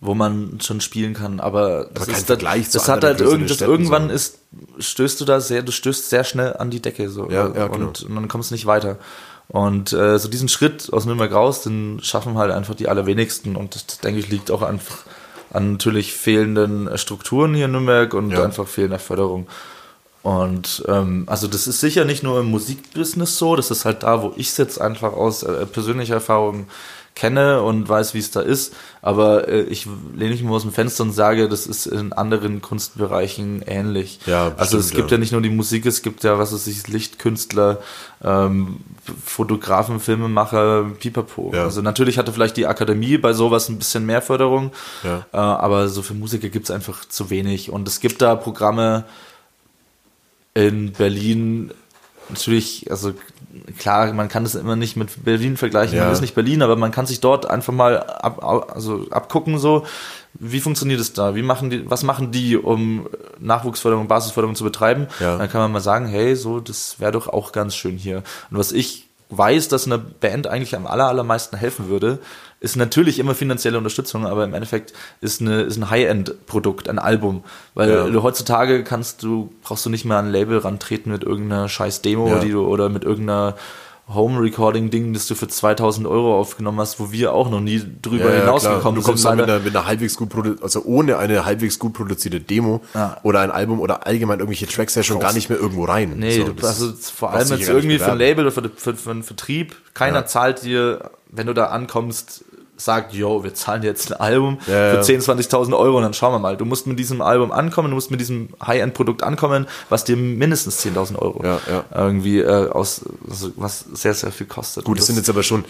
Wo man schon spielen kann, aber das ist zu das hat halt irgend, das irgendwann so. ist stößt du da sehr, du stößt sehr schnell an die Decke so Ja, ja, genau. und, und dann kommst du nicht weiter. Und äh, so diesen Schritt aus Nürnberg raus, den schaffen halt einfach die allerwenigsten und das denke ich liegt auch einfach an natürlich fehlenden äh, Strukturen hier in Nürnberg und Ja. einfach fehlender Förderung. Und ähm, also das ist sicher nicht nur im Musikbusiness so, das ist halt da, wo ich es jetzt einfach aus äh, persönlicher Erfahrung kenne und weiß, wie es da ist. Aber äh, ich lehne mich mal aus dem Fenster und sage, das ist in anderen Kunstbereichen ähnlich. Ja, also es bestimmt, gibt ja. ja. nicht nur die Musik, es gibt ja, was weiß ich, Lichtkünstler, ähm, Fotografen, Filmemacher, Pipapo. Ja. Also natürlich hatte vielleicht die Akademie bei sowas ein bisschen mehr Förderung, Ja. äh, aber so für Musiker gibt es einfach zu wenig. Und es gibt da Programme in Berlin, natürlich, also klar, man kann das immer nicht mit Berlin vergleichen, Ja. man ist nicht Berlin, aber man kann sich dort einfach mal ab, also abgucken, so, wie funktioniert es da? Wie machen die, was machen die, um Nachwuchsförderung, Basisförderung zu betreiben? Ja. Dann kann man mal sagen, hey, so, das wäre doch auch ganz schön hier. Und was ich weiß, dass eine Band eigentlich am aller, allermeisten helfen würde, ist natürlich immer finanzielle Unterstützung, aber im Endeffekt ist, eine, ist ein High-End-Produkt, ein Album. Weil Ja. du heutzutage kannst du, brauchst du nicht mehr an ein Label rantreten mit irgendeiner scheiß Demo, Ja. die du, oder mit irgendeiner Home-Recording-Ding, das du für 2000 Euro aufgenommen hast, wo wir auch noch nie drüber Ja, ja, hinausgekommen klar. Du sind. kommst dann mit einer, mit einer halbwegs gut also ohne eine halbwegs gut produzierte Demo Ja. oder ein Album oder allgemein irgendwelche Tracks ja schon gar nicht mehr irgendwo rein. Nee, So, du, also vor allem jetzt irgendwie für ein. Label oder für, für, für einen Vertrieb. Keiner zahlt dir, wenn du da ankommst, sagt, yo, wir zahlen jetzt ein Album Ja, für ja. 10.000, 20.000 Euro und dann schauen wir mal. Du musst mit diesem Album ankommen, du musst mit diesem High-End-Produkt ankommen, was dir mindestens 10.000 Euro Ja, ja. irgendwie äh, aus, also was sehr, sehr viel kostet. Gut, Und das sind jetzt aber schon,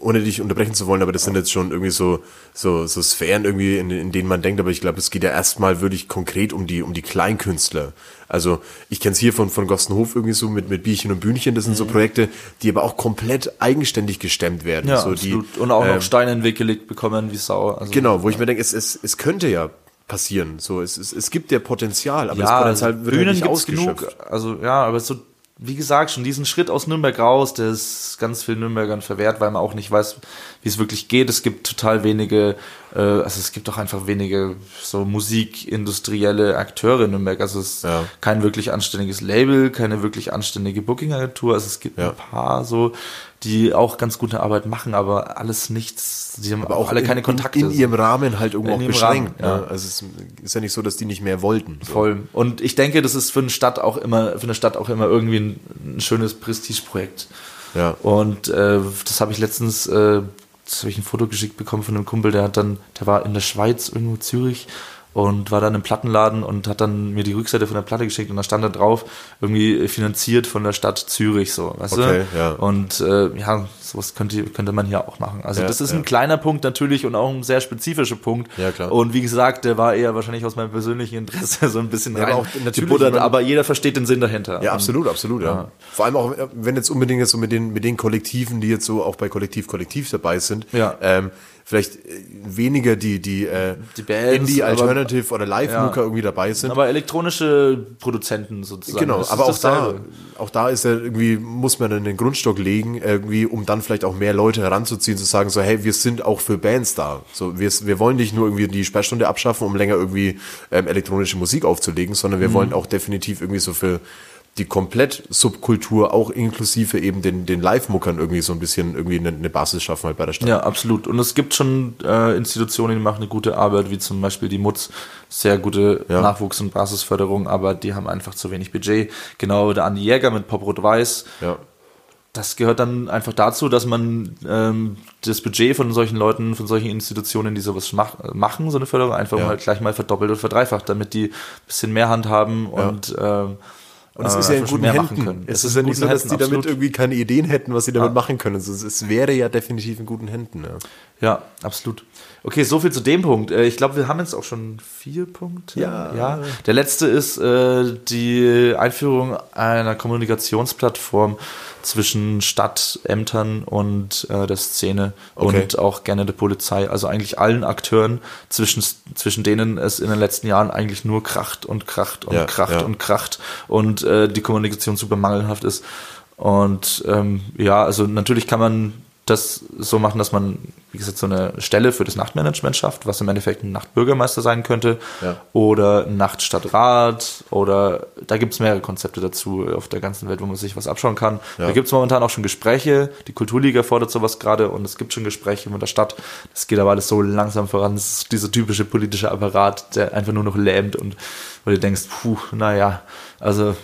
ohne dich unterbrechen zu wollen, aber das sind jetzt schon irgendwie so, so, so Sphären irgendwie, in, in denen man denkt, aber ich glaube, es geht ja erstmal wirklich konkret um die, um die Kleinkünstler. Also ich kenne es hier von, von Gostenhof irgendwie so mit, mit Bierchen und Bühnchen, das sind so Projekte, die aber auch komplett eigenständig gestemmt werden. Mhm. ja, so absolut. und auch ähm, noch Steine in den Weg gelegt bekommen wie Sau. Also, Genau, wo ich mir denke, es, es, es könnte ja passieren. So, es, es, es gibt ja Potenzial, aber ja, das Potenzial wird Bühnen nicht gibt's ausgeschöpft. genug. Also ja, aber so wie gesagt, schon diesen Schritt aus Nürnberg raus, der ist ganz vielen Nürnbergern verwehrt, weil man auch nicht weiß, wie es wirklich geht. Es gibt total wenige, also es gibt auch einfach wenige so musikindustrielle Akteure in Nürnberg. Also es ist Ja. kein wirklich anständiges Label, keine wirklich anständige Booking-Agentur. Also es gibt Ja. ein paar so, die auch ganz gute Arbeit machen, aber alles nichts. Die haben aber auch alle in, keine Kontakte. In, in ihrem Rahmen halt irgendwo auch beschränkt. Rahmen, ne? Also es ist ja nicht so, dass die nicht mehr wollten. So. Voll. Und ich denke, das ist für eine Stadt auch immer, für eine Stadt auch immer irgendwie ein, ein schönes Prestigeprojekt. Ja. Und äh, das habe ich letztens, äh, habe ich ein Foto geschickt bekommen von einem Kumpel, der hat dann, der war in der Schweiz, irgendwo Zürich und war dann im Plattenladen und hat dann mir die Rückseite von der Platte geschickt und da stand da drauf, irgendwie finanziert von der Stadt Zürich, so, weißt Okay, du? ja. Und äh, ja, sowas könnte, könnte man hier auch machen. Also Ja, das ist ja. ein kleiner Punkt natürlich und auch ein sehr spezifischer Punkt. Ja, klar. Und wie gesagt, der war eher wahrscheinlich aus meinem persönlichen Interesse so ein bisschen Ja, aber rein auch natürlich, meine- aber jeder versteht den Sinn dahinter. Ja, absolut, absolut, ja. Ja. Vor allem auch, wenn jetzt unbedingt jetzt so mit den, mit den Kollektiven, die jetzt so auch bei Kollektiv Kollektiv dabei sind, Ja. ähm, vielleicht äh, weniger die, die, äh, Die Bands, Indie, aber- Alternative oder Live-Mucker Ja. irgendwie dabei sind. Aber elektronische Produzenten sozusagen. Genau, aber auch da, auch da ist ja irgendwie, muss man dann den Grundstock legen, irgendwie, um dann vielleicht auch mehr Leute heranzuziehen, zu sagen, so, hey, wir sind auch für Bands da. So, wir, wir wollen nicht nur irgendwie die Sperrstunde abschaffen, um länger irgendwie ähm, elektronische Musik aufzulegen, sondern Mhm. wir wollen auch definitiv irgendwie so für die komplett Subkultur, auch inklusive eben den, den Live-Muckern irgendwie so ein bisschen irgendwie eine, eine Basis schaffen halt bei der Stadt. Ja, absolut. Und es gibt schon äh, Institutionen, die machen eine gute Arbeit, wie zum Beispiel die MUTZ, sehr gute Ja. Nachwuchs- und Basisförderung, aber die haben einfach zu wenig Budget. Genau, der Andi Jäger mit Pop Rot Weiß. Ja. Das gehört dann einfach dazu, dass man ähm, das Budget von solchen Leuten, von solchen Institutionen, die sowas mach, machen, so eine Förderung, einfach Ja. mal gleich mal verdoppelt und verdreifacht, damit die ein bisschen mehr Hand haben und ähm, Und es äh, ist ja in guten Händen. können. Es Es ist ja nicht so, dass die Händen, damit absolut. irgendwie keine Ideen hätten, was sie damit Ja. machen können. Es, es wäre ja definitiv in guten Händen. Ja. Ja, absolut. Okay, so viel zu dem Punkt. Äh, Ich glaube, wir haben jetzt auch schon vier Punkte. Ja. ja. Der letzte ist äh, die Einführung einer Kommunikationsplattform zwischen Stadt, Ämtern und äh, der Szene Okay. und auch gerne der Polizei. Also eigentlich allen Akteuren, zwischen, zwischen denen es in den letzten Jahren eigentlich nur kracht und kracht und Ja, kracht ja. und kracht und äh, die Kommunikation super mangelhaft ist. Und ähm, ja, also natürlich kann man das so machen, dass man, wie gesagt, so eine Stelle für das Nachtmanagement schafft, was im Endeffekt ein Nachtbürgermeister sein könnte Ja. oder ein Nachtstadtrat oder da gibt es mehrere Konzepte dazu auf der ganzen Welt, wo man sich was abschauen kann. Ja. Da gibt es momentan auch schon Gespräche, die Kulturliga fordert sowas gerade und es gibt schon Gespräche mit der Stadt. Das geht aber alles so langsam voran. Das ist dieser typische politische Apparat, der einfach nur noch lähmt und wo du denkst, puh, naja, also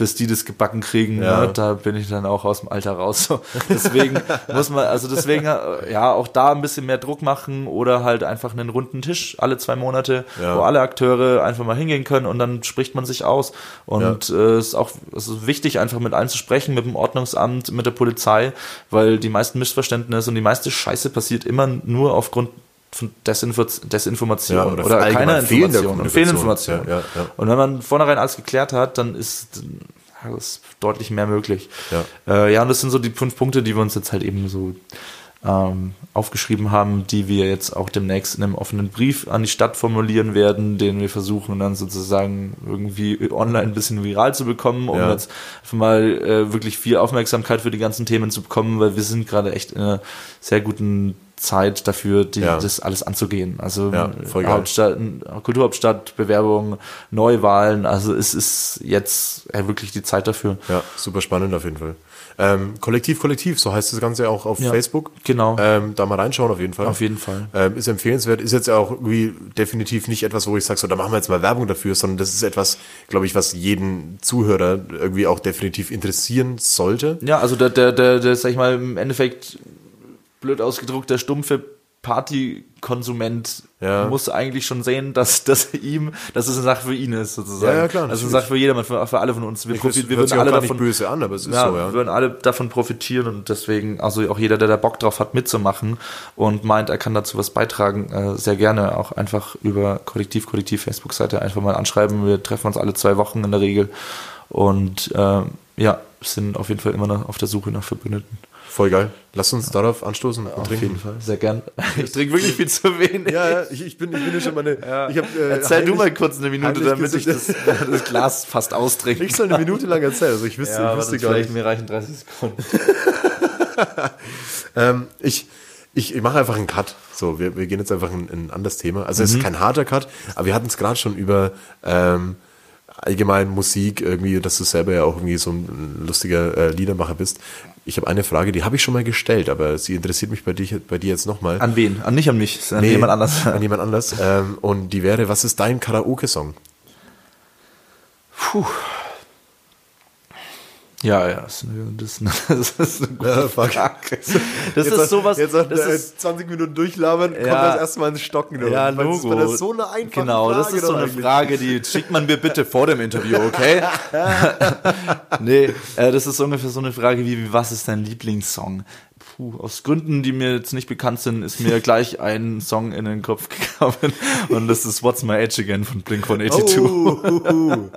bis die das gebacken kriegen, Ja. ne, da bin ich dann auch aus dem Alter raus. So. Deswegen muss man, also deswegen äh, ja auch da ein bisschen mehr Druck machen oder halt einfach einen runden Tisch alle zwei Monate, Ja. wo alle Akteure einfach mal hingehen können und dann spricht man sich aus. Und äh, es ist auch es ist wichtig, einfach mit allen zu sprechen, mit dem Ordnungsamt, mit der Polizei, weil die meisten Missverständnisse und die meiste Scheiße passiert immer nur aufgrund von Desinfo Desinformation Ja, oder, oder keiner Information. Fehlinformation. Ja, ja. Und wenn man vornherein alles geklärt hat, dann ist, ist deutlich mehr möglich. Ja. Äh, ja, und das sind so die fünf Punkte, die wir uns jetzt halt eben so ähm, aufgeschrieben haben, die wir jetzt auch demnächst in einem offenen Brief an die Stadt formulieren werden, den wir versuchen dann sozusagen irgendwie online ein bisschen viral zu bekommen, um jetzt einfach mal äh, wirklich viel Aufmerksamkeit für die ganzen Themen zu bekommen, weil wir sind gerade echt in einer sehr guten Zeit dafür, die, Ja. das alles anzugehen. Also Ja. Hauptstadt, Kulturhauptstadt, Bewerbung, Neuwahlen, also es ist jetzt ja, wirklich die Zeit dafür. Ja, super spannend auf jeden Fall. Ähm, Kollektiv, Kollektiv, so heißt das Ganze auch auf Ja, Facebook. genau. Ähm, da mal reinschauen auf jeden Fall. Auf jeden Fall. Ähm, ist empfehlenswert, ist jetzt auch irgendwie definitiv nicht etwas, wo ich sage, so, da machen wir jetzt mal Werbung dafür, sondern das ist etwas, glaube ich, was jeden Zuhörer irgendwie auch definitiv interessieren sollte. Ja, also der, der, der, der, sag ich mal, im Endeffekt blöd ausgedruckt, der stumpfe Partykonsument Ja. muss eigentlich schon sehen, dass, dass ihm, dass es eine Sache für ihn ist, sozusagen. Ja, ja, klar, Also eine natürlich. Sache für jedermann, für, für alle von uns. Wir, profit- wir würden alle davon, böse an, aber es ist ja, so, ja. wir würden alle davon profitieren und deswegen, also auch jeder, der da Bock drauf hat, mitzumachen und meint, er kann dazu was beitragen, äh, sehr gerne auch einfach über Kollektiv, Kollektiv Facebook-Seite einfach mal anschreiben. Wir treffen uns alle zwei Wochen in der Regel und äh, ja, sind auf jeden Fall immer noch auf der Suche nach Verbündeten. Voll geil. Lass uns darauf anstoßen und trinken. Fall, sehr gern. Ich trinke wirklich viel zu wenig. Ja, ja, ich, ich bin, ich bin ja schon meine. Ich hab, äh, Erzähl du mal kurz eine Minute, damit ich das, das Glas fast austrinke. Ich soll eine Minute lang erzählen. Also ich wüsste, ich wüsste gar nicht. mir reichen 30 Sekunden. Ähm, ich, ich, ich mache einfach einen Cut. So, wir, wir gehen jetzt einfach in, in ein anderes Thema. Also Mhm. es ist kein harter Cut, aber wir hatten es gerade schon über ähm, allgemein Musik, irgendwie, dass du selber ja auch irgendwie so ein lustiger äh, Liedermacher bist. Ich habe eine Frage, die habe ich schon mal gestellt, aber sie interessiert mich bei dir, bei dir jetzt nochmal. An wen? An nicht an mich, an Nee, jemand anders. An jemand anders. Ähm, und die wäre, was ist dein Karaoke-Song? Puh. Ja, ja, das ist eine, das ist eine, das gute Ja. Frage. Das ist sowas, Jetzt das ist, 20 Minuten durchlabern, kommt Ja. das erstmal ins Stocken. oder? ja, Weil das ist Logo. so eine einfache genau, das Frage ist so eine eigentlich. Frage, die schickt man mir bitte vor dem Interview, okay? nee, äh, das ist ungefähr so eine Frage wie, wie, was ist dein Lieblingssong? Puh, aus Gründen, die mir jetzt nicht bekannt sind, ist mir gleich ein Song in den Kopf gekommen und das ist What's My Age Again von Blink-182. Oh.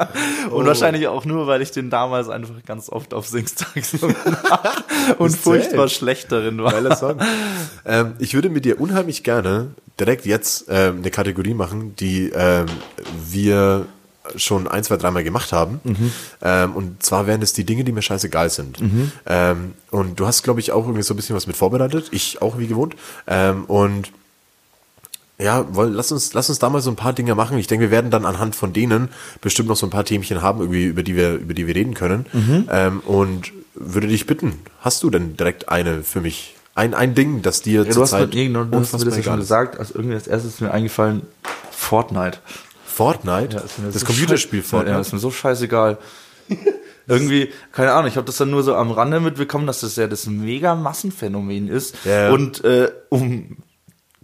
Und wahrscheinlich auch nur, weil ich den damals einfach ganz oft auf Singstag gesungen habe und Ist furchtbar zäh. schlecht darin war. Geiler Song. ähm, ich würde mit dir unheimlich gerne direkt jetzt ähm, eine Kategorie machen, die ähm, wir schon ein, zwei, dreimal gemacht haben. Ähm, und zwar wären es die Dinge, die mir scheißegal sind. Ähm, und du hast, glaube ich, auch irgendwie so ein bisschen was mit vorbereitet. Ich auch, wie gewohnt. Ähm, und ja, woll, lass uns, lass uns da mal so ein paar Dinge machen. Ich denke, wir werden dann anhand von denen bestimmt noch so ein paar Themchen haben, irgendwie, über die wir, über die wir reden können. Ähm, und würde dich bitten, hast du denn direkt eine für mich? Ein, ein Ding, das dir Ja, du hast, zurzeit mir, irgendwann- du hast mir das ja schon gesagt, als irgendwie als erstes ist mir eingefallen, Fortnite. Fortnite? mir das so Computerspiel Fortnite? Ja, ist mir so scheißegal. Irgendwie, keine Ahnung, ich habe das dann nur so am Rande mitbekommen, dass das ja das mega Massenphänomen ist. Ja, ja. Und äh, um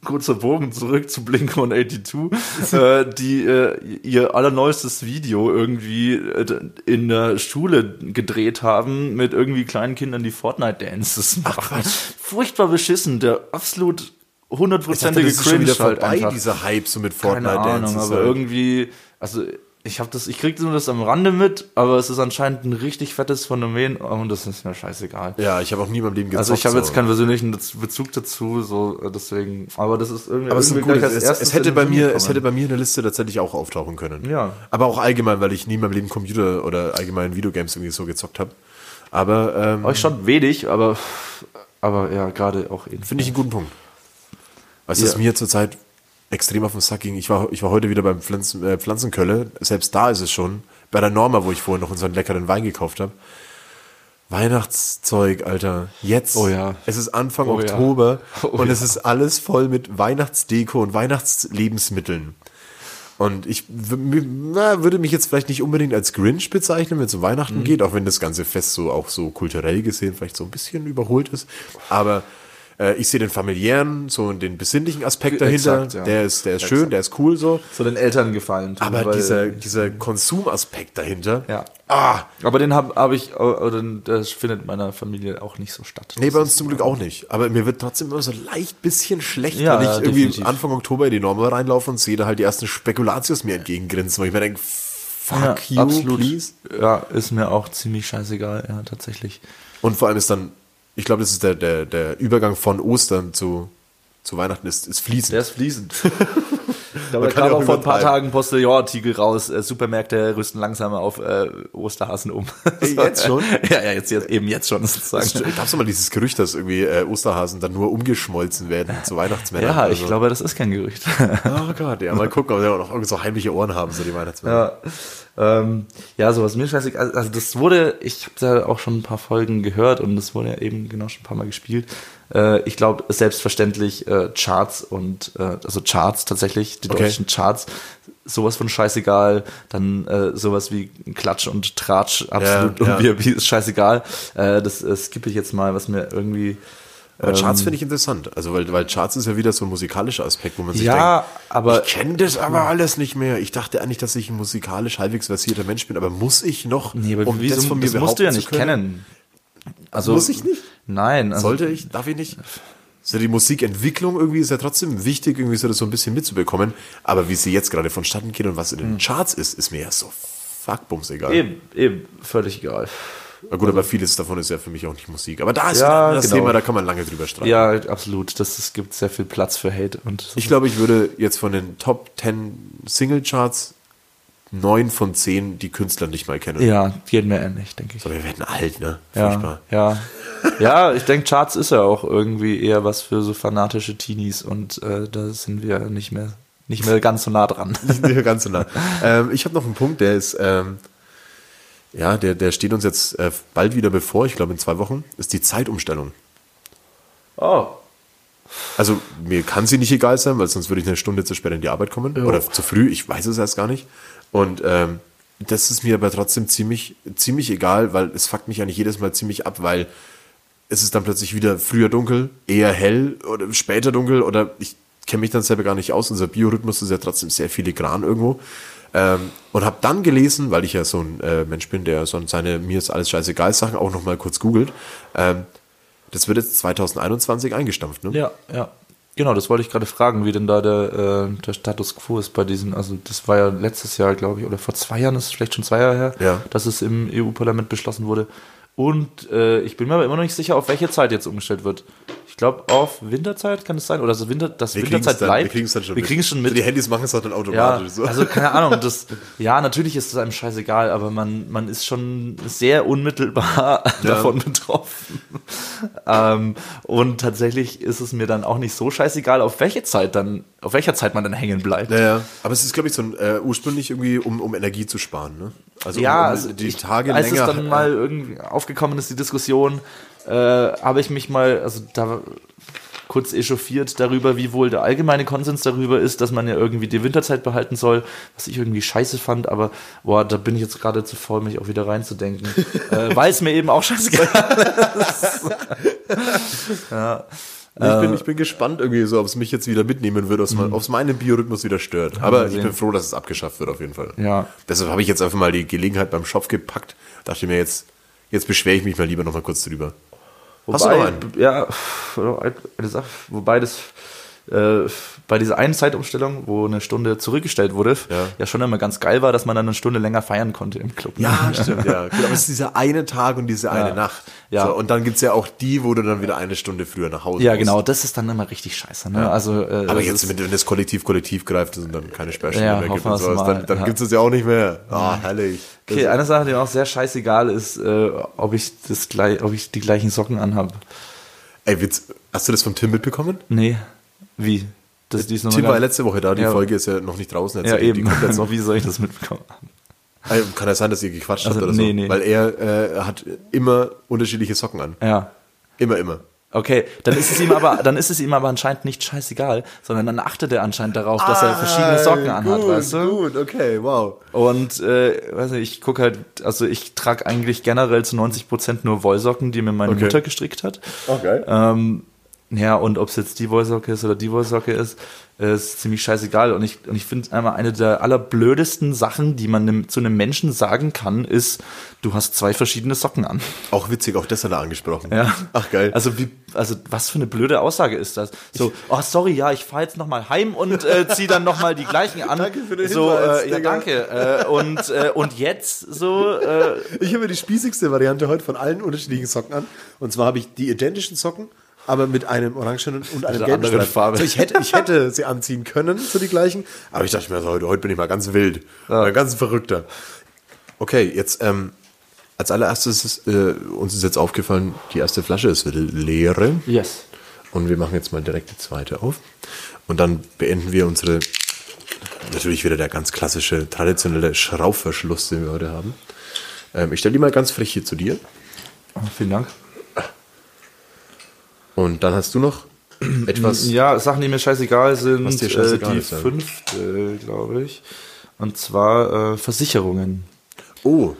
kurzer Bogen zurück zu Blink 182, äh, die äh, ihr allerneuestes Video irgendwie äh, in der Schule gedreht haben mit irgendwie kleinen Kindern, die Fortnite-Dances machen. Furchtbar beschissen, der absolut hundertprozentige schon wieder Cringe halt vorbei, einfach. dieser Hype so mit Keine Fortnite Ahnung, Dances. aber halt. irgendwie, also ich habe das, ich krieg nur das am Rande mit, aber es ist anscheinend ein richtig fettes Phänomen und das ist mir scheißegal. Ja, ich habe auch nie in meinem Leben gezockt. Also ich habe so. jetzt keinen persönlichen Bezug dazu, so deswegen. Aber das ist irgendwie. Aber es, ist ein irgendwie gutes, es, es, hätte bei mir, es hätte bei mir in der Liste tatsächlich auch auftauchen können. Ja. Aber auch allgemein, weil ich nie in meinem Leben Computer oder allgemein Videogames irgendwie so gezockt habe. Aber ähm, Euch schon wenig, aber aber ja, gerade auch. Finde ich einen guten Punkt. Weißt du, Ja. was mir zurzeit extrem auf den Sack ging? Ich war, ich war heute wieder beim Pflanzen, äh, Pflanzenkölle. Selbst da ist es schon. Bei der Norma, wo ich vorhin noch unseren leckeren Wein gekauft habe. Weihnachtszeug, Alter. Jetzt. Oh ja. Es ist Anfang Oh ja. Oktober Oh und ja. es ist alles voll mit Weihnachtsdeko und Weihnachtslebensmitteln. Und ich na, würde mich jetzt vielleicht nicht unbedingt als Grinch bezeichnen, wenn es um Mhm. Weihnachten geht, auch wenn das ganze Fest so auch so kulturell gesehen vielleicht so ein bisschen überholt ist. Aber äh, ich sehe den familiären, so den besinnlichen Aspekt dahinter. Exakt, ja. Der ist, der ist schön, der ist cool so. so den Eltern gefallen. tun, Aber dieser, dieser Konsumaspekt dahinter. Ja. Ah, Aber den habe hab ich, oder das findet meiner Familie auch nicht so statt. Nee, bei uns zum Glück auch nicht. Aber mir wird trotzdem immer so leicht bisschen schlecht, Ja, wenn ich ja, irgendwie definitiv. Anfang Oktober in die Norma reinlaufe und sehe da halt die ersten Spekulatius mir entgegengrinsen, wo ich mir denke, fuck you, please. Ja, ist mir auch ziemlich scheißegal, ja, tatsächlich. Und vor allem ist dann, ich glaube, das ist der, der, der Übergang von Ostern zu, zu Weihnachten ist, ist fließend. Der ist fließend. Da kam auch vor ein paar übertreiben. Tagen Postillon-Artikel raus. Äh, Supermärkte rüsten langsam auf äh, Osterhasen um. Ey, jetzt schon? ja, ja, jetzt, jetzt eben jetzt schon sozusagen. Gab es mal dieses Gerücht, dass irgendwie äh, Osterhasen dann nur umgeschmolzen werden zu Weihnachtsmännern? Ja, ich so? glaube, das ist kein Gerücht. Oh Gott, ja, mal gucken, ob die auch noch irgend so heimliche Ohren haben, so die Weihnachtsmänner. Ja, ähm, ja, sowas mir scheißegal. Also das wurde, ich habe da auch schon ein paar Folgen gehört und das wurde ja eben genau schon ein paar Mal gespielt. Äh, ich glaube, selbstverständlich äh, Charts und äh, also Charts tatsächlich, die Okay. deutschen Charts, sowas von scheißegal. Dann äh, sowas wie Klatsch und Tratsch, absolut Ja, ja. und wie, wie ist scheißegal. Äh, das äh, skippe ich jetzt mal, was mir irgendwie Aber Charts Ähm, finde ich interessant. Also, weil, weil Charts ist ja wieder so ein musikalischer Aspekt, wo man sich Ja, denkt, aber- ich kenne das aber alles nicht mehr. Ich dachte eigentlich, dass ich ein musikalisch halbwegs versierter Mensch bin, aber muss ich noch, Nee, aber um wieso, das von mir das musst du ja nicht kennen. Also, Muss ich nicht? Nein. Also, Sollte ich? Darf ich nicht? So die Musikentwicklung irgendwie ist ja trotzdem wichtig, irgendwie so das so ein bisschen mitzubekommen. Aber wie sie jetzt gerade vonstatten geht und was in den Charts ist, ist mir ja so fuckbums egal. Hm. Eben, eben, völlig egal. Na gut, aber vieles davon ist ja für mich auch nicht Musik. Aber da ist Ja, anderes genau. Thema, da kann man lange drüber streiten. Ja, absolut. Das, es gibt sehr viel Platz für Hate und Ich glaube, ich würde jetzt von den Top 10 Singlecharts neun von zehn die Künstler nicht mal kennen. ja, geht mir ähnlich, denke ich. Aber wir werden alt, ne? Ja, Furchtbar. ja. Ja, ich denke, Charts ist ja auch irgendwie eher was für so fanatische Teenies und äh, da sind wir nicht mehr, nicht mehr ganz so nah dran. Nicht ganz so nah. ähm, ich habe noch einen Punkt, der ist, ähm, ja, der, der steht uns jetzt äh, bald wieder bevor, ich glaube in zwei Wochen, ist die Zeitumstellung. Oh. Also mir kann sie nicht egal sein, weil sonst würde ich eine Stunde zu spät in die Arbeit kommen. Oder zu früh, ich weiß es erst gar nicht. Und ähm, das ist mir aber trotzdem ziemlich, ziemlich egal, weil es fuckt mich eigentlich jedes Mal ziemlich ab, weil es ist dann plötzlich wieder früher dunkel, eher hell oder später dunkel oder ich kenne mich dann selber gar nicht aus. Unser Biorhythmus ist ja trotzdem sehr filigran irgendwo. Ähm, und habe dann gelesen, weil ich ja so ein äh, Mensch bin, der so seine mir ist alles scheißegal Sachen auch noch mal kurz googelt. Ähm, das wird jetzt 2021 eingestampft, ne? Ja, ja. Genau, das wollte ich gerade fragen, wie denn da der, äh, der Status quo ist bei diesen, also das war ja letztes Jahr, glaube ich, oder vor zwei Jahren, das ist vielleicht schon zwei Jahre her, Ja. dass es im EU-Parlament beschlossen wurde. Und äh, ich bin mir aber immer noch nicht sicher, auf welche Zeit jetzt umgestellt wird. Ich glaube auf Winterzeit kann es sein, oder das, Winter, das Wir Winterzeit dann, bleibt. wir kriegen es dann schon Wir es schon mit. Die Handys machen es dann Ja, automatisch. so. also keine Ahnung. Das, ja, natürlich ist es einem scheißegal, aber man, man ist schon sehr unmittelbar davon betroffen. ähm, und tatsächlich ist es mir dann auch nicht so scheißegal, auf welche Zeit dann, auf welcher Zeit man dann hängen bleibt. ja, ja. Aber es ist, glaube ich, so ein, äh, ursprünglich irgendwie, um, um Energie zu sparen. Ne? Also ja, um, um also die ich, Tage als länger. es dann mal irgendwie aufgekommen ist, die Diskussion, äh, habe ich mich mal, also da kurz echauffiert darüber, wie wohl der allgemeine Konsens darüber ist, dass man ja irgendwie die Winterzeit behalten soll, was ich irgendwie scheiße fand, aber boah, da bin ich jetzt gerade zu faul, mich auch wieder reinzudenken, äh, weil es mir eben auch scheißegal ist. ja. ich, bin, ich bin gespannt irgendwie so, ob es mich jetzt wieder mitnehmen wird, ob es meinen Biorhythmus wieder stört. Aber ich bin froh, dass es abgeschafft wird auf jeden Fall. Ja. Deshalb habe ich jetzt einfach mal die Gelegenheit beim Shop gepackt. Dachte mir jetzt, jetzt beschwere ich mich mal lieber noch mal kurz drüber. Hast du noch einen? Ja, eine Sache, wobei das äh, bei dieser einen Zeitumstellung, wo eine Stunde zurückgestellt wurde, Ja. ja. schon immer ganz geil war, dass man dann eine Stunde länger feiern konnte im Club. ne? Ja, stimmt, ja. Gut, aber es ist dieser eine Tag und diese eine Ja. Nacht. Ja. So, und dann gibt's ja auch die, wo du dann wieder eine Stunde früher nach Hause Ja, musst. genau, das ist dann immer richtig scheiße. Ne? Also, äh, Aber das jetzt, ist, wenn, wenn das Kollektiv kollektiv greift und dann keine Sperrstunde Ja, mehr gibt und sowas, dann, dann ja. gibt's es ja auch nicht mehr. Ah, herrlich. Das- okay, eine Sache, die mir auch sehr scheißegal ist, äh, ob ich das gleich, ob ich die gleichen Socken anhabe. Ey, Witz, hast du das vom Tim mitbekommen? Nee. Wie? Das, die ist noch Tim war ja letzte Woche da, die Ja. Folge ist ja noch nicht draußen. Ja, die- Die eben. kommt jetzt noch. Wie soll ich das mitbekommen? Also, Kann ja sein, dass ihr gequatscht Also, habt oder nee, so. nee. Weil er äh, hat immer unterschiedliche Socken an. Ja. Immer, immer. Okay, dann ist es ihm aber, dann ist es ihm aber anscheinend nicht scheißegal, sondern dann achtet er anscheinend darauf, dass er verschiedene Socken anhat, Ah, gut, weißt du? Gut, okay, wow. Und äh, weiß nicht, ich gucke halt, also ich trage eigentlich generell zu 90 Prozent nur Wollsocken, die mir meine Okay. Mutter gestrickt hat. Okay. Ähm, ja, und ob es jetzt die Wollsocke ist oder die Wollsocke ist, äh, ist ziemlich scheißegal. Und ich, und ich finde einmal eine der allerblödesten Sachen, die man nem, zu einem Menschen sagen kann, ist, du hast zwei verschiedene Socken an. Auch witzig, auch das hat er angesprochen. Ja. Ach, geil. Also wie, also was für eine blöde Aussage ist das? So, oh sorry, ja, ich fahre jetzt noch mal heim und äh, zieh dann noch mal die gleichen an. Danke für den so, Hinweis, äh, ja, danke. Äh, und äh, und jetzt so. Äh, Ich habe die spießigste Variante heute von allen unterschiedlichen Socken an. Und zwar habe ich die identischen Socken, aber mit einem orangenen und einem einer gelben. Farbe. So, ich, hätte, ich hätte sie anziehen können, so die gleichen. Aber ich dachte mir, so, heute, heute bin ich mal ganz wild. Mal ganz verrückter. Okay, jetzt ähm, als allererstes ist äh, uns ist jetzt aufgefallen, die erste Flasche ist leere. yes. Und wir machen jetzt mal direkt die zweite auf. Und dann beenden wir unsere, natürlich wieder der ganz klassische, traditionelle Schraubverschluss, den wir heute haben. Ähm, ich stelle die mal ganz frech hier zu dir. Vielen Dank. Und dann hast du noch etwas. Ja, Sachen, die mir scheißegal sind, dir scheißegal äh, die ist, fünfte, glaube ich. Und zwar äh, Versicherungen. Oh,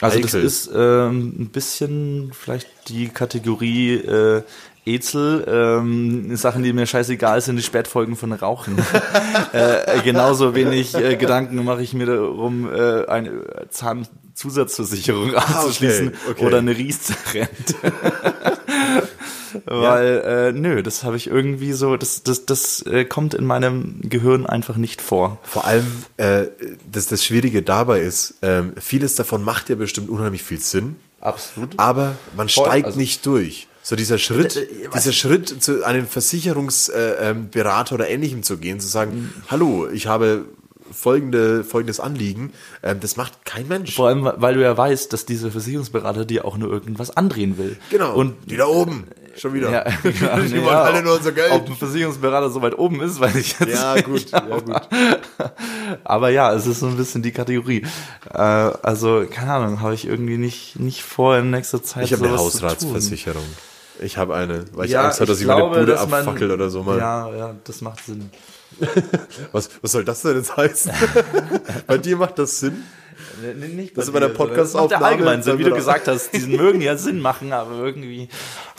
Also das Heikel. ist ähm, ein bisschen vielleicht die Kategorie äh, Ezel, ähm, Sachen, die mir scheißegal sind, die Spätfolgen von Rauchen. äh, genauso wenig äh, Gedanken mache ich mir darum, äh, eine Zahnzusatzversicherung abzuschließen Ah, okay. oder eine Riester-Rente. Weil, äh, nö, das habe ich irgendwie so, das, das, das äh, kommt in meinem Gehirn einfach nicht vor. vor allem, äh, das, das Schwierige dabei ist, ähm, vieles davon macht ja bestimmt unheimlich viel Sinn, Absolut. aber man Voll, steigt also- nicht durch. So dieser Schritt, Äh, äh, dieser Schritt zu einem Versicherungsberater äh, ähm, oder ähnlichem zu gehen, zu sagen, Mhm. hallo, ich habe folgende, folgendes Anliegen, ähm, das macht kein Mensch. Vor allem, weil du ja weißt, dass dieser Versicherungsberater dir auch nur irgendwas andrehen will. Genau. Und die da oben, schon wieder. ja, die ja, wollen alle nur unser Geld. Ob ein Versicherungsberater so weit oben ist, weiß ich jetzt Ja, nicht. gut, ja, gut. Aber ja, es ist so ein bisschen die Kategorie. Äh, also, keine Ahnung, habe ich irgendwie nicht, nicht vor, in nächster Zeit Ich habe eine sowas zu tun. Hausratsversicherung. Ich habe eine, weil ich Ja, Angst habe, dass ich, glaube, meine Bude abfackel oder so mal. Ja, ja, das macht Sinn. Was, was soll das denn jetzt heißen? bei dir macht das Sinn? Nee, nicht Das ist bei der dir, sondern Podcast-Aufnahme Das macht ja allgemein Sinn, wie du gesagt hast. Die mögen ja Sinn machen, aber irgendwie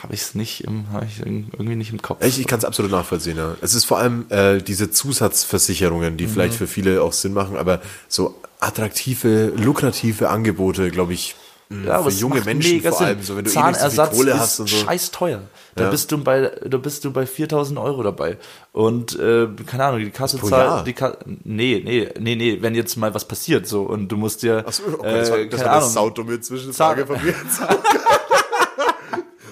habe ich es nicht, im- ich irgendwie nicht im Kopf. Ich, ich kann es absolut nachvollziehen. Ja. Es ist vor allem äh, diese Zusatzversicherungen, Mhm. die vielleicht für viele auch Sinn machen, aber so attraktive, lukrative Angebote, glaube ich, mh, Ja, für junge Menschen vor allem, so wenn du eh nicht so Zahnersatz Kohle ist hast und so. scheiß teuer. Da Ja. bist du bei, da bist du bei 4000 Euro dabei. Und, äh, keine Ahnung, die Kasse pro zahlt, die Ka nee, nee, nee, nee, wenn jetzt mal was passiert, so, und du musst dir, Achso, okay, das war, äh, das keine war eine saudumme Zwischenfrage Zahn- von mir.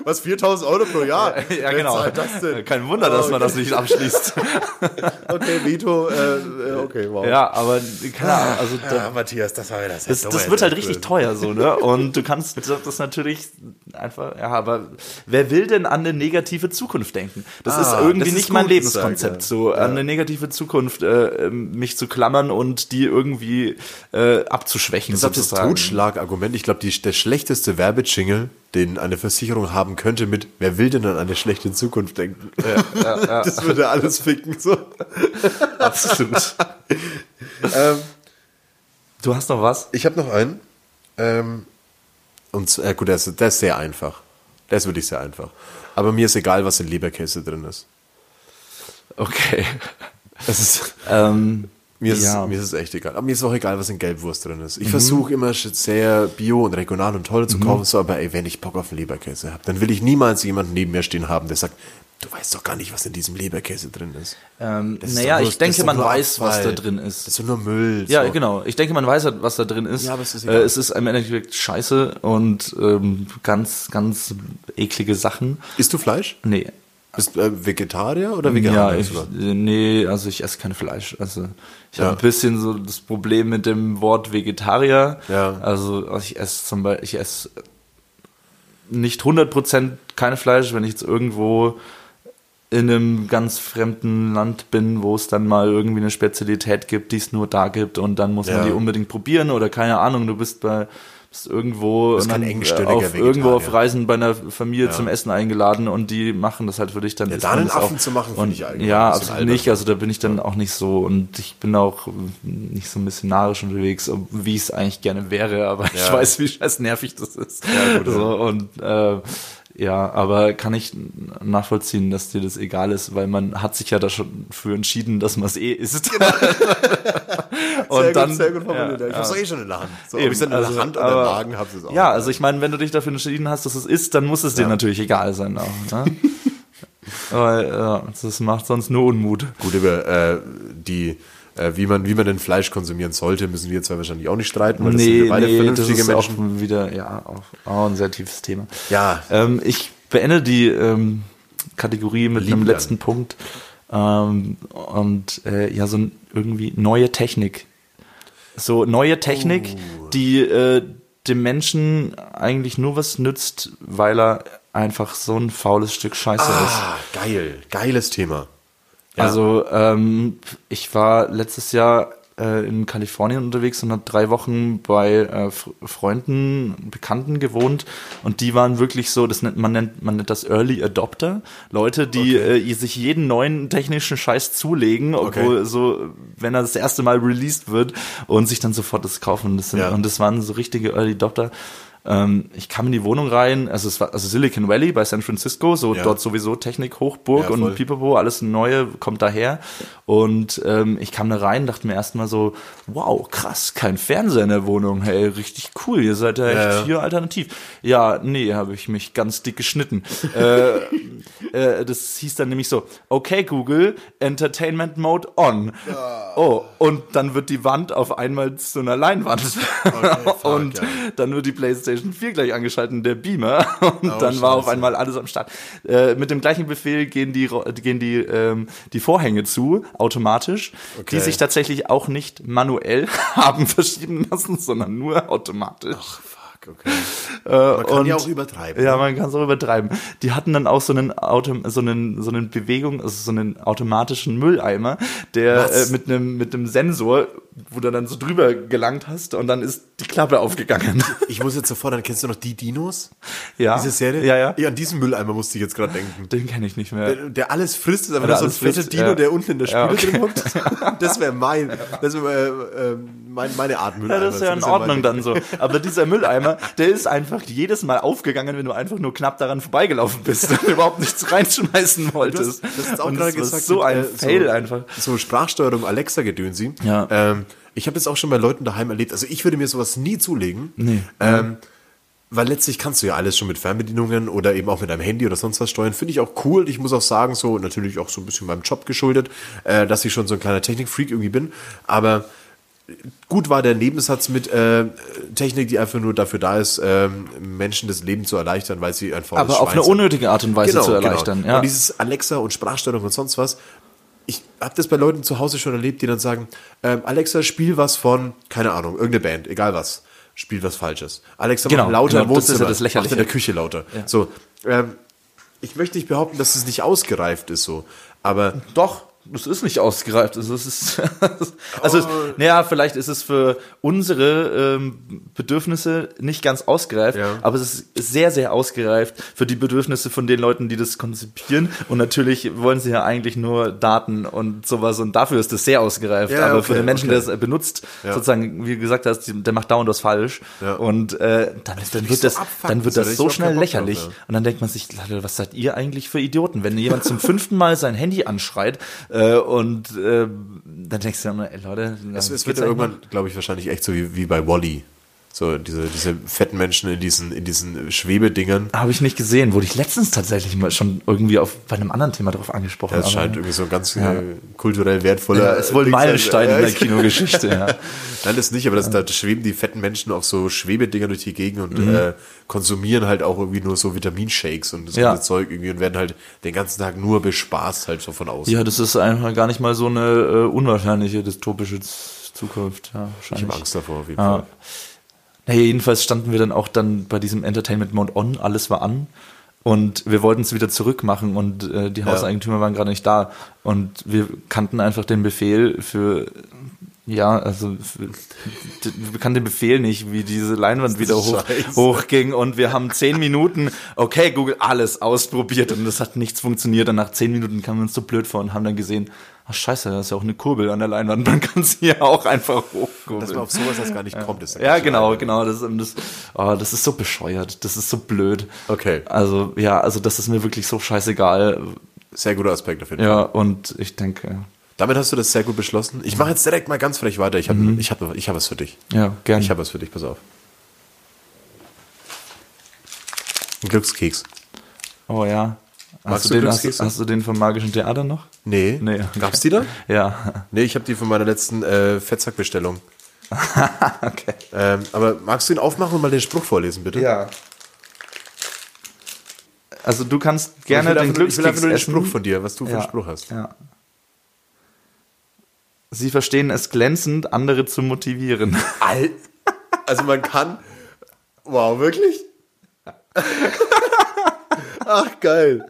Was, 4000 Euro pro Jahr? ja, Wer genau. das? Kein Wunder, dass Oh, man okay. das nicht abschließt. Okay, Vito, äh, äh, okay, wow. ja, aber, keine Ahnung, also, da, Ja, Matthias, das war wieder Das, das wird halt richtig teuer so, ne? Und du kannst das natürlich einfach, ja, aber wer will denn an eine negative Zukunft denken? Das Ah, ist irgendwie das ist nicht mein Lebenskonzept, ja. so an eine negative Zukunft äh, ähm, mich zu klammern und die irgendwie äh, abzuschwächen. Ich glaube, das. Totschlagargument, ich glaube, der schlechteste Werbejingle, den eine Versicherung haben könnte mit, wer will denn an eine schlechte Zukunft denken? das würde alles ficken. So. Absolut. ähm, Du hast noch was? ich habe noch einen. Ähm, und äh, gut, der ist, der ist sehr einfach. Der ist wirklich sehr einfach. Aber mir ist egal, was in Leberkäse drin ist. Okay. Das ist Ähm, Mir ist, Ja. mir ist es echt egal. Aber mir ist auch egal, was in Gelbwurst drin ist. Ich versuche immer sehr bio und regional und toll zu kaufen, so, aber ey, wenn ich Bock auf Leberkäse habe, dann will ich niemals jemanden neben mir stehen haben, der sagt, du weißt doch gar nicht, was in diesem Leberkäse drin ist. ähm, naja, ich denke, man weiß, was Abfall. da drin ist. Das ist nur Müll. Ja, so. genau. Ich denke, man weiß halt, was da drin ist. Ja, aber es ist äh, egal. es ist im Endeffekt scheiße und ähm, ganz, ganz eklige Sachen. Isst du Fleisch? Nee. Bist du äh, Vegetarier oder Ja, Veganer? ich, sogar? nee, also ich esse kein Fleisch. Also ich Ja. habe ein bisschen so das Problem mit dem Wort Vegetarier. Ja. Also ich esse zum Beispiel, ich esse nicht 100% kein Fleisch, wenn ich jetzt irgendwo in einem ganz fremden Land bin, wo es dann mal irgendwie eine Spezialität gibt, die es nur da gibt und dann muss Ja. man die unbedingt probieren oder keine Ahnung, du bist bei bist irgendwo dann, engstirniger auf, irgendwo auf Reisen bei einer Familie zum Essen eingeladen und die machen das halt für dich dann Ja, da einen Affen auch. zu machen, finde ich eigentlich ja absolut nicht also da bin ich dann auch nicht so und ich bin auch nicht so missionarisch unterwegs wie ich es eigentlich gerne wäre aber ich Ja. weiß wie scheiß nervig das ist Ja, gut, so, und äh, ja, aber kann ich nachvollziehen, dass dir das egal ist, weil man hat sich ja da schon für entschieden, dass man es eh isst. und sehr dann, gut, sehr gut formuliert. Ja, ich ja. hab's doch eh schon in der Hand. So, ob Eben, ich's dann in also, der Hand oder aber- im Magen hab's es auch. Ja, also ich meine, wenn du dich dafür entschieden hast, dass es ist, dann muss es dir Ja. natürlich egal sein. Auch, ne? weil ja, das macht sonst nur Unmut. Gut, über äh, die, äh, wie, man, wie man denn Fleisch konsumieren sollte, müssen wir zwei wahrscheinlich auch nicht streiten, weil das sind Nee, wir beide nee, das vernünftige ist Menschen. auch wieder, ja, auch, auch ein sehr tiefes Thema. Ja. Ähm, ich beende die ähm, Kategorie mit Lieben einem letzten Punkt. Ähm, und äh, ja, so ein, irgendwie neue Technik. So neue Technik, Oh. die äh, dem Menschen eigentlich nur was nützt, weil er einfach so ein faules Stück Scheiße ist. Ah, geil. Geiles Thema. Ja. Also ähm, ich war letztes Jahr äh, in Kalifornien unterwegs und habe drei Wochen bei äh, Freunden, Bekannten gewohnt und die waren wirklich so, das nennt, man, nennt, man nennt das Early Adopter, Leute, die äh, sich jeden neuen technischen Scheiß zulegen, obwohl Okay. so, wenn er das erste Mal released wird und sich dann sofort das kaufen. Und das, sind, Ja. und das waren so richtige Early Adopter. Ähm, ich kam in die Wohnung rein, also es war also Silicon Valley bei San Francisco, so Ja. dort sowieso Technik, Hochburg Ja, und Pipapo, alles Neue kommt daher. Und ähm, ich kam da rein, dachte mir erstmal so, wow, krass, kein Fernseher in der Wohnung, hey, richtig cool, ihr seid ja echt Ja, ja. hier alternativ. Ja, nee, habe ich mich ganz dick geschnitten. äh, äh, das hieß dann nämlich so, okay Google, Entertainment Mode on. Oh, und dann wird die Wand auf einmal zu einer Leinwand. fuck, und dann wird die PlayStation 4 gleich angeschalten, der Beamer. Und Oh, dann war auf scheiße. einmal alles am Start. Äh, mit dem gleichen Befehl gehen die, gehen die, ähm, die Vorhänge zu, automatisch, Okay. die sich tatsächlich auch nicht manuell haben verschieben lassen, sondern nur automatisch. Fuck, okay. Äh, Man kann und- ja auch übertreiben. Ja, man kann es auch übertreiben. Die hatten dann auch so einen Auto, so einen, so einen Bewegung, also so einen automatischen Mülleimer, der äh, mit einem, mit einem Sensor, wo du dann so drüber gelangt hast und dann ist die Klappe aufgegangen. Ich muss jetzt sofort, dann kennst du noch die Dinos? ja. Diese Serie? Ja, ja. An diesen Mülleimer musste ich jetzt gerade denken. Den kenne ich nicht mehr. Der, der alles frisst, ist aber Der nur so ein fetter Dino, ja. der unten in der Spüle Ja, okay. drin hockt. Das wäre mein, das wäre äh, äh, mein, meine Art Ja, Mülleimer. das ist ja in Ordnung dann so. Aber dieser Mülleimer, der ist einfach jedes Mal aufgegangen, wenn du einfach nur knapp daran vorbeigelaufen bist und überhaupt nichts reinschmeißen wolltest. Du hast, das ist auch Und gerade gesagt. So ein äh, Fail einfach. So Sprachsteuerung Alexa gedönsi. Ja. Ähm, ich habe das auch schon bei Leuten daheim erlebt. Also ich würde mir sowas nie zulegen. Nee. Ähm, weil letztlich kannst du ja alles schon mit Fernbedienungen oder eben auch mit deinem Handy oder sonst was steuern. Finde ich auch cool. Ich muss auch sagen, so natürlich auch so ein bisschen meinem Job geschuldet, äh, dass ich schon so ein kleiner Technikfreak irgendwie bin. Aber gut war der Nebensatz mit äh, Technik, die einfach nur dafür da ist, ähm, Menschen das Leben zu erleichtern, weil sie einfach Aber auf eine unnötige Art und Weise zu erleichtern. Genau. Ja. Und dieses Alexa und Sprachsteuerung und sonst was. Ich habe das bei Leuten zu Hause schon erlebt, die dann sagen, ähm, Alexa, spiel was von, keine Ahnung, irgendeine Band, egal was. Spiel was Falsches. Alexa, Genau, mach lauter genau, im das ist ja das Lächerliche. Mach in der Küche lauter. So, ähm, ich möchte nicht behaupten, dass es nicht ausgereift ist so. Aber Doch, das ist nicht ausgereift. Also, es ist, also Oh. naja, vielleicht ist es für unsere ähm, Bedürfnisse nicht ganz ausgereift, Ja. aber es ist sehr, sehr ausgereift für die Bedürfnisse von den Leuten, die das konzipieren. Und natürlich wollen sie ja eigentlich nur Daten und sowas und dafür ist das sehr ausgereift. Ja, aber okay, für den Menschen, okay. der es benutzt, Ja. sozusagen, wie du gesagt hast, der macht dauernd was falsch. Und äh, dann, dann wird so das, abfucken, dann wird so, das so schnell drauf lächerlich. habe. Und dann denkt man sich, was seid ihr eigentlich für Idioten? Wenn jemand zum fünften Mal sein Handy anschreit äh, und äh, dann denkst du immer, ey Leute, es, es wird ja irgendwann, glaube ich, wahrscheinlich echt so wie, wie bei Wally. So diese, diese fetten Menschen in diesen, in diesen Schwebedingern. Habe ich nicht gesehen. Wurde ich letztens tatsächlich mal schon irgendwie auf bei einem anderen Thema drauf angesprochen. Das aber- scheint irgendwie so ein ganz äh, kulturell wertvoller. ja. Meilenstein Ja, in der ich- Kinogeschichte. Ja. Nein, das nicht, aber das, da schweben die fetten Menschen auf so Schwebedinger durch die Gegend und Mhm. äh, konsumieren halt auch irgendwie nur so Vitaminshakes und das Ja. Zeug irgendwie und werden halt den ganzen Tag nur bespaßt halt so von außen. ja, das ist einfach gar nicht mal so eine äh, unwahrscheinliche dystopische Zukunft. Ja, ich habe Angst davor auf jeden Ja. Fall. Naja, jedenfalls standen wir dann auch dann bei diesem Entertainment Mode On, alles war an. Und wir wollten es wieder zurückmachen und äh, die Hauseigentümer waren gerade nicht da. Und wir kannten einfach den Befehl für, ja, also für, wir kannten den Befehl nicht, wie diese Leinwand wieder hoch, hochging. Und wir haben zehn Minuten, okay, Google, alles ausprobiert und das hat nichts funktioniert. Und nach zehn Minuten kamen wir uns so blöd vor und haben dann gesehen, ach scheiße, da ist ja auch eine Kurbel an der Leinwand, man kann sie ja auch einfach hochkurbeln. Dass man auf sowas erst gar nicht kommt. Ist Ja, genau, genau. Das, das, oh, das ist so bescheuert. Das ist so blöd. Okay. Also, ja, also das ist mir wirklich so scheißegal. Sehr guter Aspekt auf jeden Ja, Fall. und ich denke, Damit hast du das sehr gut beschlossen. Ich mache jetzt direkt mal ganz frech weiter. Ich habe ich hab, ich hab was für dich. ja, gerne. Ich habe was für dich, pass auf. Ein Glückskeks. oh ja. Magst Hast du den, hast, hast du den vom Magischen Theater noch? Nee. Nee. Gab's die da? Ja. Nee, ich habe die von meiner letzten äh, Fettsackbestellung. okay. Ähm, aber magst du ihn aufmachen und mal den Spruch vorlesen, bitte? Ja. Also du kannst gerne den einfach, ich will einfach Glückskeks nur den essen. Spruch von dir, was du für ja. einen Spruch hast. Ja. Sie verstehen es glänzend, andere zu motivieren. Al also man kann. Wow, wirklich? Ach, geil.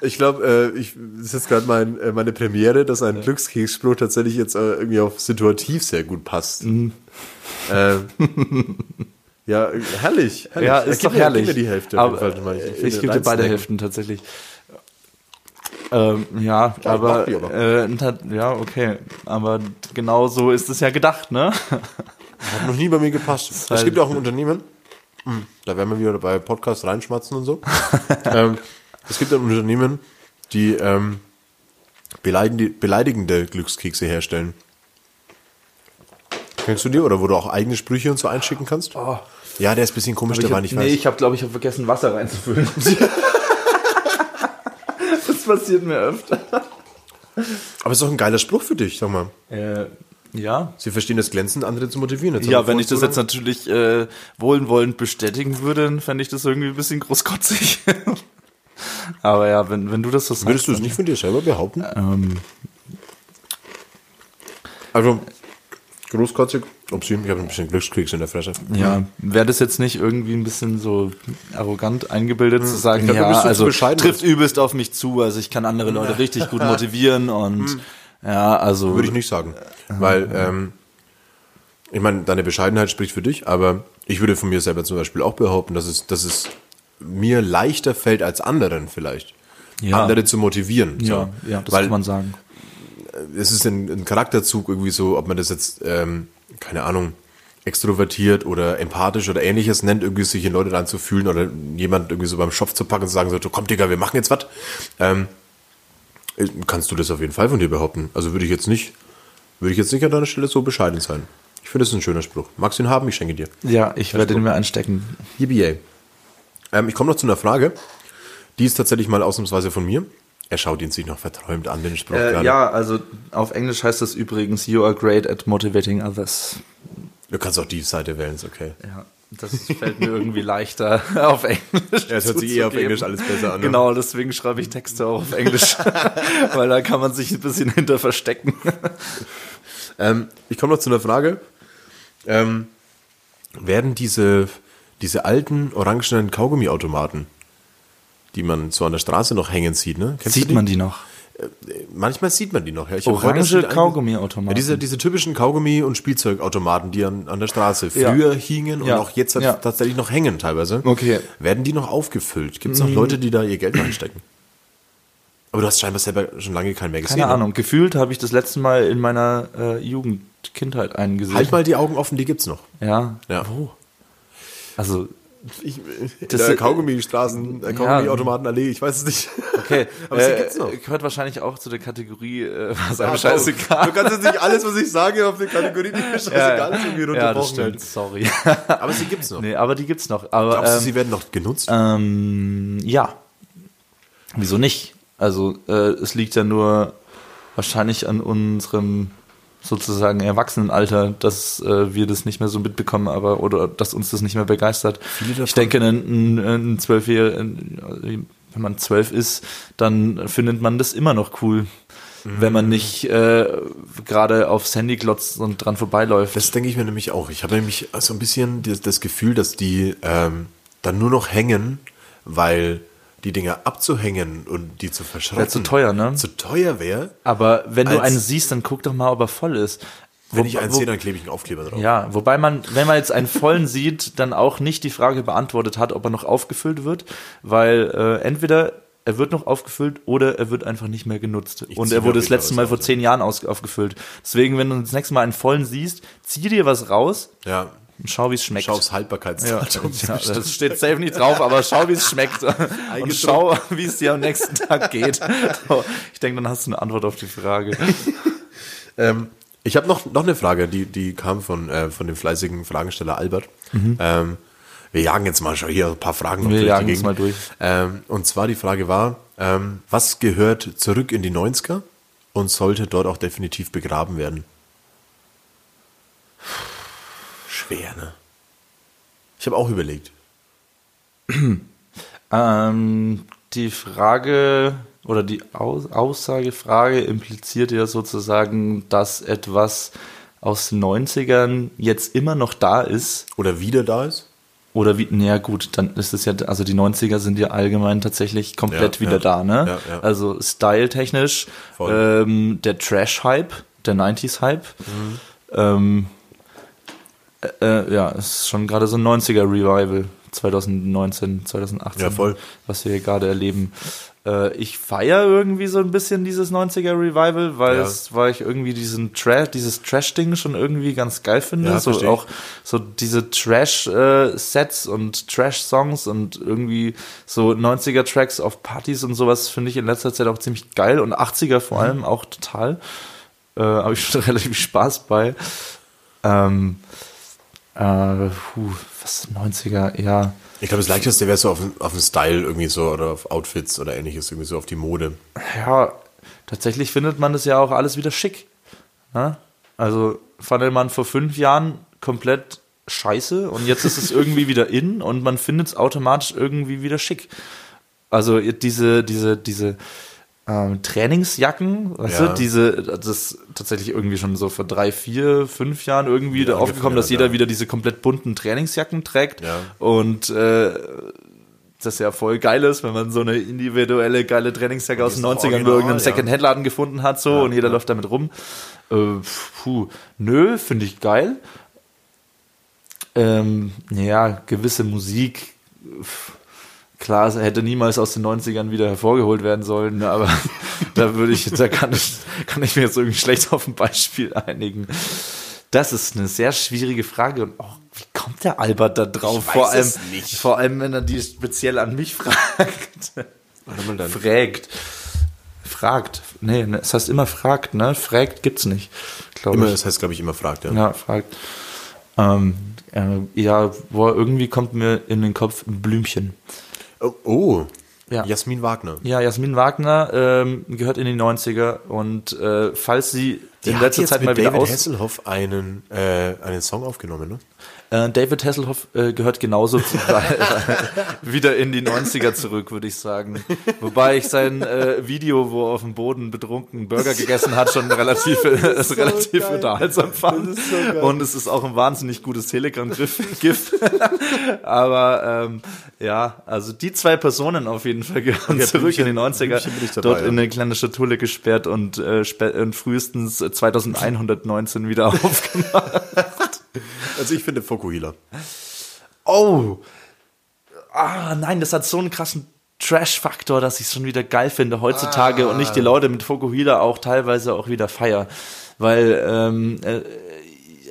Ich glaube, äh, ich, das ist jetzt gerade mein, äh, meine Premiere, dass ein Glückskeksspruch tatsächlich jetzt äh, irgendwie auf situativ sehr gut passt. Mhm. Ähm, ja, herrlich, herrlich. Ja, Äh, ist doch mir- herrlich. Gib mir die Hälfte. aber Fall, ich, finde, gebe dir beide deins- Hälften tatsächlich. Ähm, ja, Ja, ich aber. Äh, ja, okay. Aber genau so ist es ja gedacht, ne? Hat noch nie bei mir gepasst. Es halt- gibt auch ein Unternehmen, hm, da werden wir wieder bei Podcast reinschmatzen und so. ähm, es gibt ein Unternehmen, die ähm, beleidigende, Glückskekse herstellen. Kennst du die? Oder wo du auch eigene Sprüche und so einschicken kannst? Ja, der ist ein bisschen komisch, der ich war nicht nee, weiß. ich habe, glaube ich, hab vergessen, Wasser reinzufüllen. das passiert mir öfter. Aber es ist doch ein geiler Spruch für dich, sag mal. Äh, ja. Sie verstehen das Glänzen, andere zu motivieren. Jetzt Ja, wenn ich das jetzt natürlich äh, wohlwollend bestätigen würde, dann fände ich das irgendwie ein bisschen großkotzig. Aber ja, wenn, wenn du das so sagst. Würdest du es nicht von dir selber behaupten? Ähm, Also, großkotzig. Upsi, ich habe ein bisschen Glückskeks in der Fresse. Ja, wäre das jetzt nicht irgendwie ein bisschen so arrogant eingebildet zu sagen, Hm. Glaub, du ja, also trifft übelst auf mich zu, also ich kann andere Leute richtig gut motivieren und ja, also Hm. Würde ich nicht sagen. Weil, ähm, ich meine, deine Bescheidenheit spricht für dich, aber ich würde von mir selber zum Beispiel auch behaupten, dass es, dass es mir leichter fällt als anderen vielleicht. Ja. Andere zu motivieren. ja, so. ja, das Weil kann man sagen. es ist ein, ein Charakterzug irgendwie so, ob man das jetzt, ähm, keine Ahnung, extrovertiert oder empathisch oder ähnliches nennt, irgendwie sich in Leute reinzufühlen oder jemand irgendwie so beim Schopf zu packen und zu sagen so, komm Digga, wir machen jetzt was. Ähm, äh, kannst du das auf jeden Fall von dir behaupten. Also würde ich jetzt nicht, würde ich jetzt nicht an deiner Stelle so bescheiden sein. Ich finde, das ist ein schöner Spruch. Magst du ihn haben? Ich schenke dir. Ja, ich werde ihn mir einstecken. Yippie. Ähm, ich komme noch zu einer Frage. Die ist tatsächlich mal ausnahmsweise von mir. Er schaut ihn sich noch verträumt an, den Spruch Äh, gerade. ja, also auf Englisch heißt das übrigens You are great at motivating others. Du kannst auch die Seite wählen, ist okay. Ja, das fällt mir irgendwie leichter auf Englisch. Ja, es hört sich eher auf. Englisch alles besser an, ne? Genau, deswegen schreibe ich Texte auch auf Englisch, weil da kann man sich ein bisschen hinter verstecken. Ähm, ich komme noch zu einer Frage. Ähm, werden diese, diese alten orangenen Kaugummiautomaten, die man so an der Straße noch hängen sieht, ne? Kennst Sieht man die noch? Manchmal sieht man die noch. Ja. Ich Orange Kaugummiautomaten. Ja, diese, diese typischen Kaugummi- und Spielzeugautomaten, die an, an der Straße Ja. früher hingen und Ja. auch jetzt Ja. tatsächlich noch hängen teilweise. Okay. Werden die noch aufgefüllt? Gibt es noch Leute, die da ihr Geld reinstecken? Aber du hast scheinbar selber schon lange keinen mehr gesehen. Keine ne? Ahnung. Gefühlt habe ich das letzte Mal in meiner äh, Jugend, Kindheit einen gesehen. Halt mal die Augen offen, die gibt's noch. Ja. Ja. Wo? Also, Ich, Das- der Kaugummi-Straßen, Ja. Kaugummi-Automatenallee, ich weiß es nicht. okay. Aber sie äh, gibt's noch. Gehört wahrscheinlich auch zu der Kategorie, äh, was einem Ah, scheißegal. Du kannst jetzt nicht alles, was ich sage, auf die Kategorie, die mir scheißegal ist, irgendwie ja, das runterbrochen. stimmt. Sorry. Aber sie gibt's noch. nee, aber die gibt's noch. Aber, Glaubst du, ähm, sie werden noch genutzt? Ähm, ja. Wieso nicht? Also äh, es liegt ja nur wahrscheinlich an unserem sozusagen Erwachsenenalter, dass äh, wir das nicht mehr so mitbekommen, aber oder dass uns das nicht mehr begeistert. Ich denke, ein, ein, ein Zwölfjähriger, wenn man zwölf ist, dann findet man das immer noch cool. wenn man nicht äh, gerade aufs Handy glotzt und dran vorbeiläuft. Das denke ich mir nämlich auch. Ich habe nämlich so ein bisschen das, das Gefühl, dass die ähm, dann nur noch hängen, weil die Dinger abzuhängen und die zu verschrotten. Wäre zu teuer, ne? Zu teuer wäre. Aber wenn du einen siehst, dann guck doch mal, ob er voll ist. Wenn Wo- ich einen wo- sehe, dann klebe ich einen Aufkleber drauf. Ja, wobei man, wenn man jetzt einen vollen sieht, dann auch nicht die Frage beantwortet hat, ob er noch aufgefüllt wird, weil äh, entweder er wird noch aufgefüllt oder er wird einfach nicht mehr genutzt. Ich und er wurde das letzte Mal vor zehn Jahren aus, aufgefüllt. Deswegen, wenn du das nächste Mal einen vollen siehst, zieh dir was raus Ja. Schau, wie es schmeckt. Schau aufs Haltbarkeitsdatum. Ja, das steht safe nicht drauf, aber schau, wie es schmeckt. Und schau, wie es dir am nächsten Tag geht. So, Ich denke, dann hast du eine Antwort auf die Frage. Ähm, ich habe noch, noch eine Frage, die, die kam von, äh, von dem fleißigen Fragensteller Albert. Ähm, wir jagen jetzt mal schon hier ein paar Fragen noch Wir durch die jagen Gegend. mal durch. Ähm, und zwar die Frage war, ähm, was gehört zurück in die 90er und sollte dort auch definitiv begraben werden? Schwer, ne? Ich habe auch überlegt. Ähm, die Frage oder die Aus Aussagefrage impliziert ja sozusagen, dass etwas aus den 90ern jetzt immer noch da ist. Oder wieder da ist? Oder wie, naja gut, dann ist es ja, also die 90er sind ja allgemein tatsächlich komplett Ja, wieder ja. da, ne? Ja, ja. Also styletechnisch, ähm, der Trash-Hype, der 90s-Hype, Mhm. ähm, äh, äh, ja, es ist schon gerade so ein 90er-Revival, 2019, 2018, Ja, voll. was wir hier gerade erleben. Äh, ich feiere irgendwie so ein bisschen dieses 90er-Revival, weil, Ja. es, weil ich irgendwie diesen Trash, dieses Trash-Ding schon irgendwie ganz geil finde. Ja, so auch so diese Trash-Sets und Trash-Songs und irgendwie so 90er-Tracks auf Partys und sowas finde ich in letzter Zeit auch ziemlich geil und 80er vor allem auch total. Äh, Habe ich schon relativ Spaß bei. Ähm, äh, puh, was 90er, ja. Ich glaube, das leichteste wäre so auf, den- auf den Style irgendwie so oder auf Outfits oder ähnliches, irgendwie so auf die Mode. Ja, tatsächlich findet man das ja auch alles wieder schick. Ne? Also fand man vor fünf Jahren komplett scheiße und jetzt ist es irgendwie wieder in und man findet es automatisch irgendwie wieder schick. Also diese, diese, diese ähm, Trainingsjacken, weißt Ja. du, diese, das ist tatsächlich irgendwie schon so vor drei, vier, fünf Jahren irgendwie Wieder da aufgekommen, dass jeder ja. wieder diese komplett bunten Trainingsjacken trägt Ja. und äh, das ja voll geil ist, wenn man so eine individuelle geile Trainingsjacke aus den ist 90ern bei irgendeinem ja. Second-Hand-Laden gefunden hat so und jeder läuft damit rum. Äh, puh, nö, finde ich geil. Ähm, ja, gewisse Musik, klar, es hätte niemals aus den 90ern wieder hervorgeholt werden sollen, ne, aber da würde ich, da kann ich, kann ich mir jetzt irgendwie schlecht auf ein Beispiel einigen. Das ist eine sehr schwierige Frage und auch, wie kommt der Albert da drauf? Vor allem, vor allem, wenn er die speziell an mich fragt. Fragt. Fragt. Nee, ne, es heißt immer fragt, ne? Fragt gibt's nicht, glaube ich. das heißt, glaube ich, immer fragt, ja. Ja, fragt. Ähm, äh, ja, boah, irgendwie kommt mir in den Kopf ein Blümchen. Oh, oh. Ja. Jasmin Wagner. Ja, Jasmin Wagner ähm, gehört in die 90er und äh, falls sie Die in letzter Zeit mal wieder David aus... Hasselhoff einen, äh, einen Song aufgenommen, ne? Äh, David Hasselhoff äh, gehört genauso zu, wieder in die 90er zurück, würde ich sagen. Wobei ich sein äh, Video, wo er auf dem Boden betrunken Burger gegessen hat, schon relativ, so relativ unterhaltsam fand. So. Und es ist auch ein wahnsinnig gutes Telegram-GIF. Aber ähm, ja, also die zwei Personen auf jeden Fall gehören Ja, zurück in die Blümchen- 90er, Blümchen bin ich dabei, dort ja. in eine kleine Schatulle gesperrt und, äh, und frühestens 2119 wieder aufgemacht. Also ich finde Fokuhila. Oh. Ah, nein, das hat so einen krassen Trash-Faktor, dass ich es schon wieder geil finde heutzutage und nicht die Leute mit Fokuhila auch teilweise auch wieder feier. Weil, ähm, äh,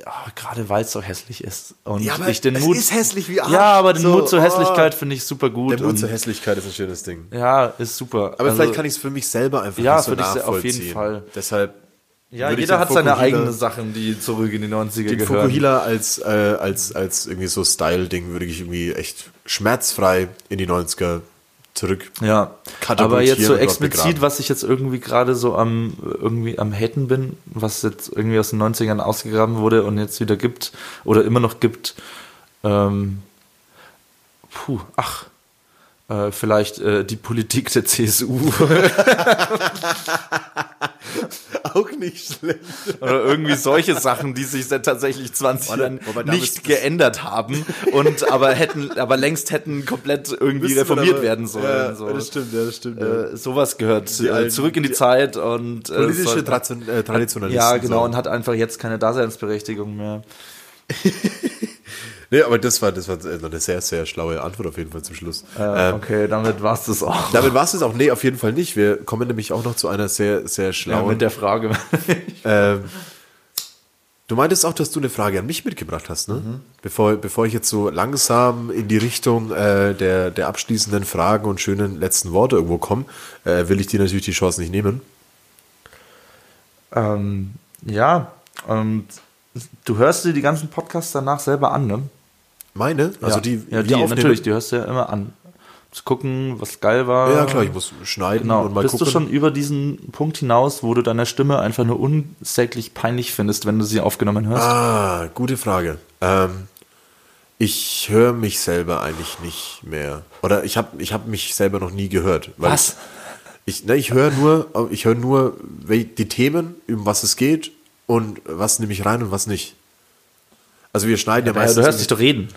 ja, gerade weil es so hässlich ist. Und Ja, aber ich den es Mut. ist hässlich wie Arsch. Ja, aber den So, Mut zur oh. Hässlichkeit finde ich super gut. Der Mut und, zur Hässlichkeit ist ein schönes Ding. ja, ist super. Aber Also, vielleicht kann ich es für mich selber einfach Ja, nicht so dich se- auf jeden nachvollziehen. Fall. Deshalb Ja, jeder hat seine Fokuhila- eigenen Sachen, die zurück in die 90er Den gehören. Fokuhila als, äh, als, als irgendwie so Style-Ding würde ich irgendwie echt schmerzfrei in die 90er zurück. Ja, aber jetzt so explizit, was ich jetzt irgendwie gerade so am irgendwie am haten bin, was jetzt irgendwie aus den 90ern ausgegraben wurde und jetzt wieder gibt oder immer noch gibt, ähm, puh, ach, äh, vielleicht äh, die Politik der CSU. Auch nicht schlecht. Oder irgendwie solche Sachen, die sich seit tatsächlich 20 Warte, Jahren wobei da nicht geändert haben und aber hätten, aber längst hätten komplett irgendwie reformiert aber- werden sollen. Ja, so. das stimmt, ja, das stimmt. ja. Äh, sowas gehört äh, alten- zurück in die Zeit und äh, Politische Tradition, äh, Traditionalisten. ja genau so. und hat einfach jetzt keine Daseinsberechtigung mehr. Nee, aber das war, das war eine sehr, sehr schlaue Antwort auf jeden Fall zum Schluss. Äh, Ähm, okay, damit war's das auch. Damit war es es auch. Nee, auf jeden Fall nicht. Wir kommen nämlich auch noch zu einer sehr, sehr ja, schlauen. mit der Frage. ähm, du meintest auch, dass du eine Frage an mich mitgebracht hast, ne? Mhm. Bevor, bevor ich jetzt so langsam in die Richtung äh, der, der abschließenden Fragen und schönen letzten Worte irgendwo komme, äh, will ich dir natürlich die Chance nicht nehmen. ähm, ja, und du hörst dir die ganzen Podcasts danach selber an, ne? Meine? Also ja. die, ja, die aufnehmen? natürlich, die hörst du ja immer an. Zu gucken, was geil war. Ja, klar, ich muss schneiden Genau. und mal Bist gucken. du schon über diesen Punkt hinaus, wo du deine Stimme einfach nur unsäglich peinlich findest, wenn du sie aufgenommen hörst? Ah, gute Frage. Ähm, ich höre mich selber eigentlich nicht mehr. Oder ich habe ich hab mich selber noch nie gehört. Was? Ich, ne, ich höre nur, ich höre nur die Themen, um was es geht und was nehme ich rein und was nicht. Also wir schneiden ja, Ja, meistens. du hörst dich doch reden.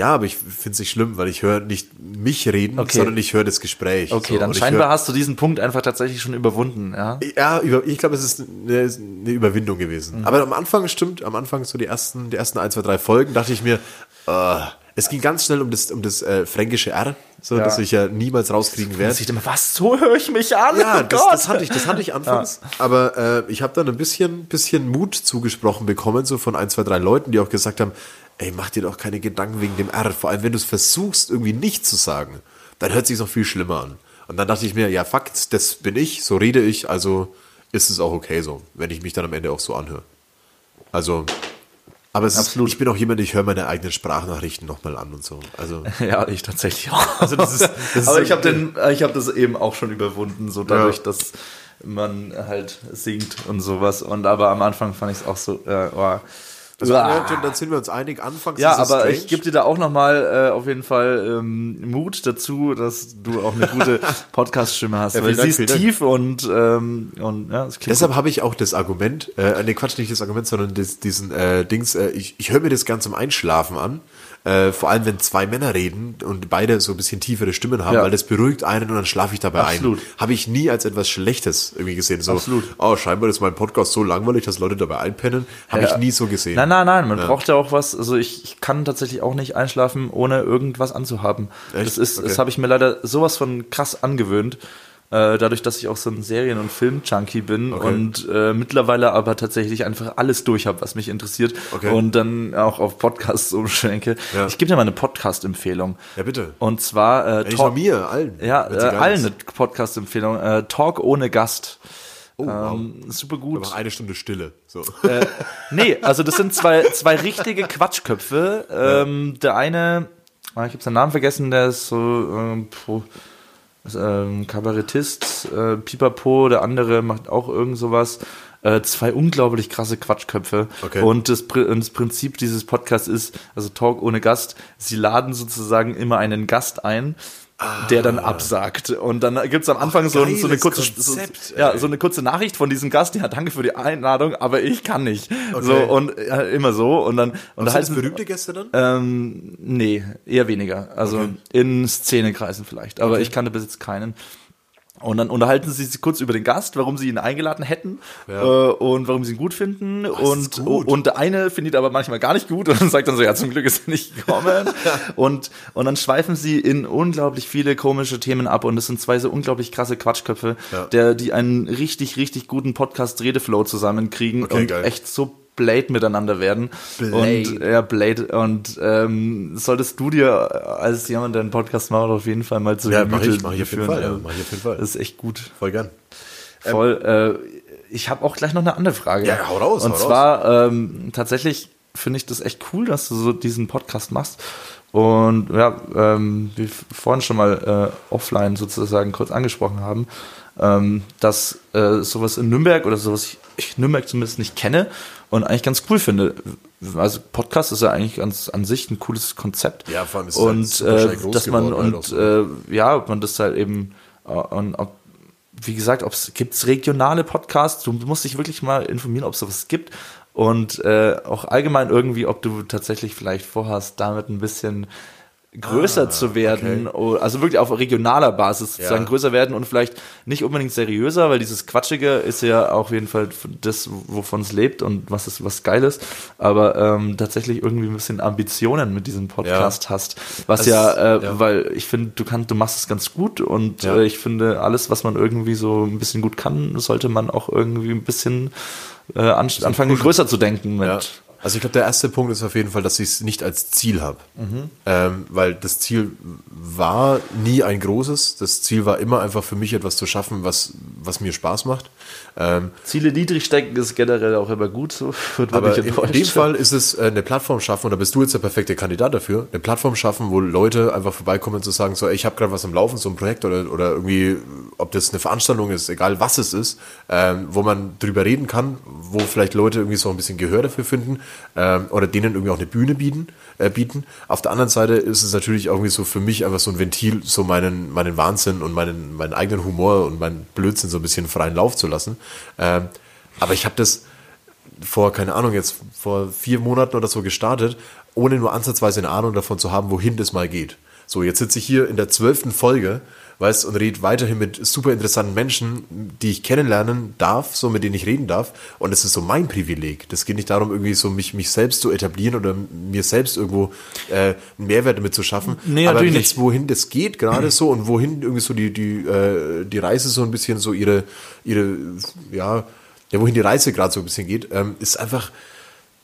Ja, aber ich finde es nicht schlimm, weil ich höre nicht mich reden, Okay. sondern ich höre das Gespräch. Okay, so. dann Und scheinbar hör- hast du diesen Punkt einfach tatsächlich schon überwunden, ja? Ja, über, ich glaube, es ist eine, eine Überwindung gewesen. Aber am Anfang stimmt, am Anfang so die ersten, die ersten ein, zwei, drei Folgen dachte ich mir, äh, es ging ganz schnell um das, um das äh, fränkische R, so Ja. dass ich ja niemals rauskriegen werde. Ich immer, was, so höre ich mich an? Ja, Oh das, Gott. das hatte ich, das hatte ich anfangs. Aber äh, ich habe dann ein bisschen, bisschen Mut zugesprochen bekommen, so von ein, zwei, drei Leuten, die auch gesagt haben, ey, mach dir doch keine Gedanken wegen dem R. Vor allem, wenn du es versuchst, irgendwie nicht zu sagen, dann hört sich noch viel schlimmer an. Und dann dachte ich mir, ja, Fakt, das bin ich, so rede ich, also ist es auch okay so, wenn ich mich dann am Ende auch so anhöre. Also, aber es Absolut. Ist, ich bin auch jemand, ich höre meine eigenen Sprachnachrichten nochmal an und so. Also, Ja, ich tatsächlich auch. also das ist, das ist Aber so- ich habe habe das eben auch schon überwunden, so dadurch, Ja. dass man halt singt und sowas. Und aber am Anfang fand ich es auch so, äh, oh. Also, Uah. ja, dann sind wir uns einig, anfangs Ja, aber strange. ich gebe dir da auch nochmal äh, auf jeden Fall ähm, Mut dazu, dass du auch eine gute Podcast-Stimme hast. Ja, weil vielen sie Dank, ist Dank. tief und, ähm, und ja, es klingt Deshalb habe ich auch das Argument, äh, nee, Quatsch, nicht das Argument, sondern das, diesen äh, Dings, äh, ich, ich höre mir das ganz zum Einschlafen an. Äh, vor allem, wenn zwei Männer reden und beide so ein bisschen tiefere Stimmen haben, Ja. weil das beruhigt einen und dann schlafe ich dabei Absolut. ein. Habe ich nie als etwas Schlechtes irgendwie gesehen. So, Absolut. oh, scheinbar ist mein Podcast so langweilig, dass Leute dabei einpennen. Habe Ja. ich nie so gesehen. Nein, nein, nein, man Ja. braucht ja auch was. Also ich, ich kann tatsächlich auch nicht einschlafen, ohne irgendwas anzuhaben. Echt? Das ist, Okay. das habe ich mir leider sowas von krass angewöhnt. Äh, dadurch, dass ich auch so ein Serien- und Film-Junkie bin Okay. und äh, mittlerweile aber tatsächlich einfach alles durch habe, was mich interessiert Okay. und dann auch auf Podcasts umschwenke. Ja. Ich gebe dir mal eine Podcast-Empfehlung. Ja, bitte. Und zwar äh, Talk- nur mir, allen. Ja, äh, allen eine Podcast-Empfehlung. Äh, Talk ohne Gast. Oh, wow. Ähm, super gut. Aber eine Stunde Stille. So. Äh, nee, also das sind zwei, zwei richtige Quatschköpfe. Ähm, Der eine, ah, ich habe seinen Namen vergessen, der ist so ist, ähm, Kabarettist, äh, Pipapo, der andere macht auch irgend sowas. Äh, zwei unglaublich krasse Quatschköpfe. Okay. Und das, das Prinzip dieses Podcasts ist, also Talk ohne Gast, sie laden sozusagen immer einen Gast ein, der dann absagt. Und dann gibt's am Anfang so, ein- so eine kurze Konzept, so, ja, so eine kurze Nachricht von diesem Gast, ja, danke für die Einladung, aber ich kann nicht. Okay. So und ja, immer so und dann und da heißt berühmte Gäste dann? ähm, nee, eher weniger. Also Okay. in Szenekreisen vielleicht. Aber Okay. ich kannte bis jetzt keinen. Und dann unterhalten sie sich kurz über den Gast, warum sie ihn eingeladen hätten Ja. äh, und warum sie ihn gut finden. ist und, gut. und der eine findet aber manchmal gar nicht gut und sagt dann so, ja, zum Glück ist er nicht gekommen. und, und dann schweifen sie in unglaublich viele komische Themen ab und es sind zwei so unglaublich krasse Quatschköpfe, Ja. der, die einen richtig, richtig guten Podcast-Redeflow zusammenkriegen Okay, und geil. echt so Blade miteinander werden. Blade. Und ja, Blade. Und ähm, solltest du dir als jemand, der einen Podcast macht, auf jeden Fall mal zu Ja, mach ich, mach ich auf jeden. Fall. Ja, mach ich auf jeden Fall. Das ist echt gut. Voll gern. Voll. äh, ich habe auch gleich noch eine andere Frage. Ja, hau raus, Und hau raus. zwar ähm, tatsächlich finde ich das echt cool, dass du so diesen Podcast machst. Und ja, ähm, wie vorhin schon mal äh, offline sozusagen kurz angesprochen haben, ähm, dass äh, sowas in Nürnberg oder sowas ich Nürnberg zumindest nicht kenne und eigentlich ganz cool finde. Also Podcast ist ja eigentlich ganz an sich ein cooles Konzept. Ja, vor allem ist es halt und schnell äh, dass man geworden halt und so. äh, ja, ob man das halt eben äh, und ob wie gesagt, ob es gibt's regionale Podcasts. Du musst dich wirklich mal informieren, ob es sowas gibt und äh, auch allgemein irgendwie, ob du tatsächlich vielleicht vorhast, damit ein bisschen größer Ah, zu werden, o- also wirklich auf regionaler Basis sozusagen Ja. größer werden und vielleicht nicht unbedingt seriöser, weil dieses Quatschige ist ja auf jeden Fall das, wovon es lebt und was ist was Geiles, aber ähm, tatsächlich irgendwie ein bisschen Ambitionen mit diesem Podcast hast, was Es- ja, äh, ja. weil ich finde, du kannst, du machst es ganz gut und Ja. äh, ich finde, alles, was man irgendwie so ein bisschen gut kann, sollte man auch irgendwie ein bisschen äh, an, anfangen, größer zu denken mit. Also ich glaube, der erste Punkt ist auf jeden Fall, dass ich es nicht als Ziel habe. Ähm, weil das Ziel war nie ein großes. Das Ziel war immer einfach für mich etwas zu schaffen, was, was mir Spaß macht. Ähm, Ziele niedrig stecken ist generell auch immer gut, so aber in, in dem Fall ist es äh, eine Plattform schaffen, und da bist du jetzt der perfekte Kandidat dafür, eine Plattform schaffen, wo Leute einfach vorbeikommen und zu sagen, so, ey, ich habe gerade was am Laufen, so ein Projekt oder, oder irgendwie, ob das eine Veranstaltung ist, egal was es ist, ähm, wo man drüber reden kann, wo vielleicht Leute irgendwie so ein bisschen Gehör dafür finden ähm, oder denen irgendwie auch eine Bühne bieten, äh, bieten. Auf der anderen Seite ist es natürlich irgendwie so für mich einfach so ein Ventil, so meinen, meinen Wahnsinn und meinen, meinen eigenen Humor und meinen Blödsinn so ein bisschen freien Lauf zu lassen. Ähm, aber ich habe das vor, keine Ahnung, jetzt vor vier Monaten oder so gestartet, ohne nur ansatzweise eine Ahnung davon zu haben, wohin das mal geht. So, jetzt sitze ich hier in der zwölften Folge, weißt, und rede weiterhin mit super interessanten Menschen, die ich kennenlernen darf, so mit denen ich reden darf. Und es ist so mein Privileg. Das geht nicht darum, irgendwie so mich, mich selbst zu etablieren oder mir selbst irgendwo äh, einen Mehrwert damit zu schaffen. Nee, Aber natürlich jetzt, wohin das geht gerade so und wohin irgendwie so die, die, äh, die Reise so ein bisschen so ihre, ihre, ja, ja, wohin die Reise gerade so ein bisschen geht, ähm, ist einfach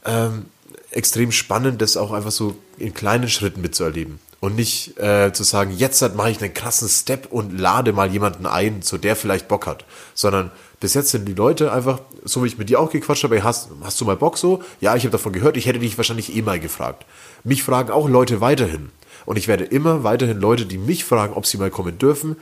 ähm, extrem spannend, das auch einfach so in kleinen Schritten mitzuerleben. Und nicht äh, zu sagen, jetzt mache ich einen krassen Step und lade mal jemanden ein, so der vielleicht Bock hat. Sondern bis jetzt sind die Leute einfach, so wie ich mit dir auch gequatscht habe, hast, hast du mal Bock so? Ja, ich habe davon gehört, ich hätte dich wahrscheinlich eh mal gefragt. Mich fragen auch Leute weiterhin. Und ich werde immer weiterhin Leute, die mich fragen, ob sie mal kommen dürfen,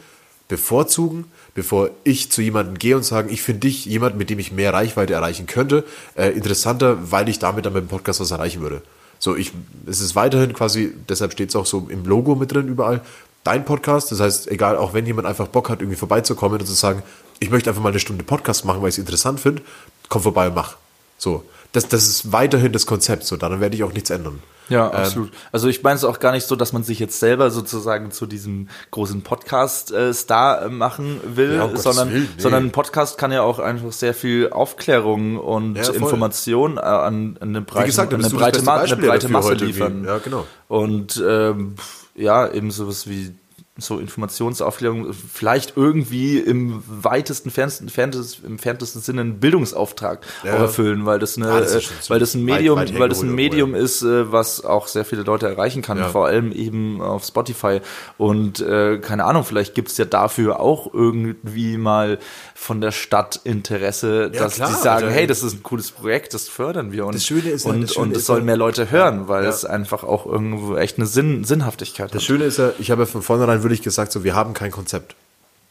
bevorzugen, bevor ich zu jemandem gehe und sage, ich finde dich jemand, mit dem ich mehr Reichweite erreichen könnte, äh, interessanter, weil ich damit dann mit dem Podcast was erreichen würde. So, ich, es ist weiterhin quasi, deshalb steht es auch so im Logo mit drin überall, dein Podcast. Das heißt, egal, auch wenn jemand einfach Bock hat, irgendwie vorbeizukommen und zu sagen, ich möchte einfach mal eine Stunde Podcast machen, weil ich es interessant finde, komm vorbei und mach. So, das, das ist weiterhin das Konzept. So, daran werde ich auch nichts ändern. Ja, Ähm, absolut. Also ich meine es auch gar nicht so, dass man sich jetzt selber sozusagen zu diesem großen Podcast-Star äh, machen will, Ja, um sondern, Willen, nee. sondern ein Podcast kann ja auch einfach sehr viel Aufklärung und Ja. Information äh, an, an eine breite, gesagt, an eine breite, Ma eine breite Masse liefern. irgendwie. Ja, genau. Und ähm, ja, eben sowas wie so Informationsaufklärung, vielleicht irgendwie im weitesten, fernsten, ferntes, im ferntesten Sinne einen Bildungsauftrag Ja. auch erfüllen, weil das eine, Ah, das weil das ein weit, Medium, weit weil das ein Medium ist, äh, was auch sehr viele Leute erreichen kann, Ja. vor allem eben auf Spotify. Und äh, keine Ahnung, vielleicht gibt's ja dafür auch irgendwie mal von der Stadt Interesse, Ja, dass klar, die sagen, also, hey, das ist ein cooles Projekt, das fördern wir und Das Schöne ist ja- und, das Schöne und es sollen ja- mehr Leute hören, weil Ja. es einfach auch irgendwo echt eine Sinn, Sinnhaftigkeit Das hat. Schöne ist ja, ich habe ja von vornherein wirklich gesagt, so, wir haben kein Konzept.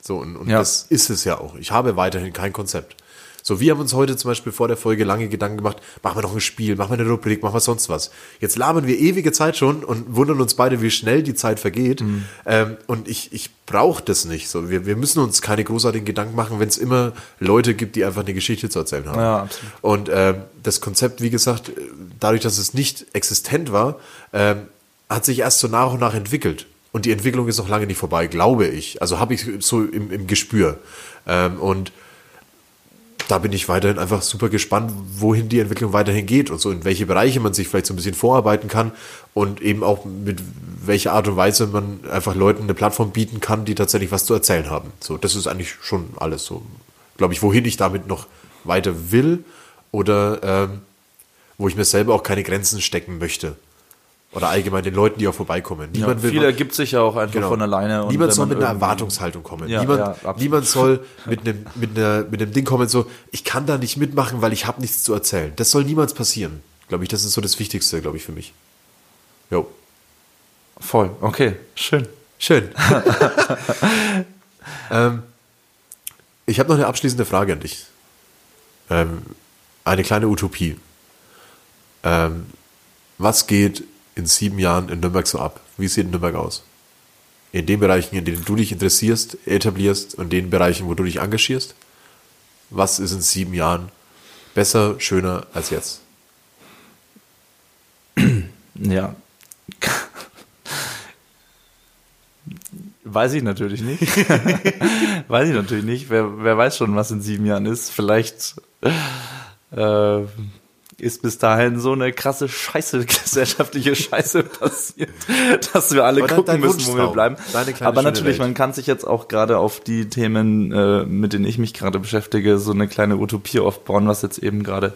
So, und, und Ja. das ist es ja auch. Ich habe weiterhin kein Konzept. So, wir haben uns heute zum Beispiel vor der Folge lange Gedanken gemacht, machen wir noch ein Spiel, machen wir eine Rubrik, machen wir sonst was. Jetzt labern wir ewige Zeit schon und wundern uns beide, wie schnell die Zeit vergeht. Mhm. Ähm, und ich, ich brauche das nicht. So, wir, wir müssen uns keine großartigen Gedanken machen, wenn es immer Leute gibt, die einfach eine Geschichte zu erzählen haben. Ja, absolut. Und ähm, das Konzept, wie gesagt, äh, dadurch, dass es nicht existent war, ähm, hat sich erst so nach und nach entwickelt. Und die Entwicklung ist noch lange nicht vorbei, glaube ich. Also habe ich so im, im Gespür. Ähm, und da bin ich weiterhin einfach super gespannt, wohin die Entwicklung weiterhin geht und so in welche Bereiche man sich vielleicht so ein bisschen vorarbeiten kann und eben auch mit welcher Art und Weise man einfach Leuten eine Plattform bieten kann, die tatsächlich was zu erzählen haben. So, das ist eigentlich schon alles so. Glaube ich, wohin ich damit noch weiter will oder ähm, wo ich mir selber auch keine Grenzen stecken möchte. Oder allgemein den Leuten, die auch vorbeikommen. Ja, Niemand will viel ergibt sich ja auch einfach Genau. von alleine. und Niemand soll mit einer Erwartungshaltung kommen. Ja, niemand, ja, niemand soll mit einem, mit, einer, mit einem Ding kommen, so, ich kann da nicht mitmachen, weil ich habe nichts zu erzählen. Das soll niemals passieren. Glaube ich, das ist so das Wichtigste, glaube ich, für mich. Jo. Voll, okay, schön. Schön. ähm, ich habe noch eine abschließende Frage an dich. Ähm, eine kleine Utopie. Ähm, was geht in sieben Jahren in Nürnberg so ab? Wie sieht Nürnberg aus? in den Bereichen, in denen du dich interessierst, etablierst und den Bereichen, wo du dich engagierst? Was ist in sieben Jahren besser, schöner als jetzt? Ja. Weiß ich natürlich nicht. weiß ich natürlich nicht. Wer, wer weiß schon, was in sieben Jahren ist. Vielleicht äh, ist bis dahin so eine krasse Scheiße, gesellschaftliche Scheiße passiert, dass wir alle Aber gucken müssen, wo wir bleiben. Aber natürlich, Welt. man kann sich jetzt auch gerade auf die Themen, äh, mit denen ich mich gerade beschäftige, so eine kleine Utopie aufbauen, was jetzt eben gerade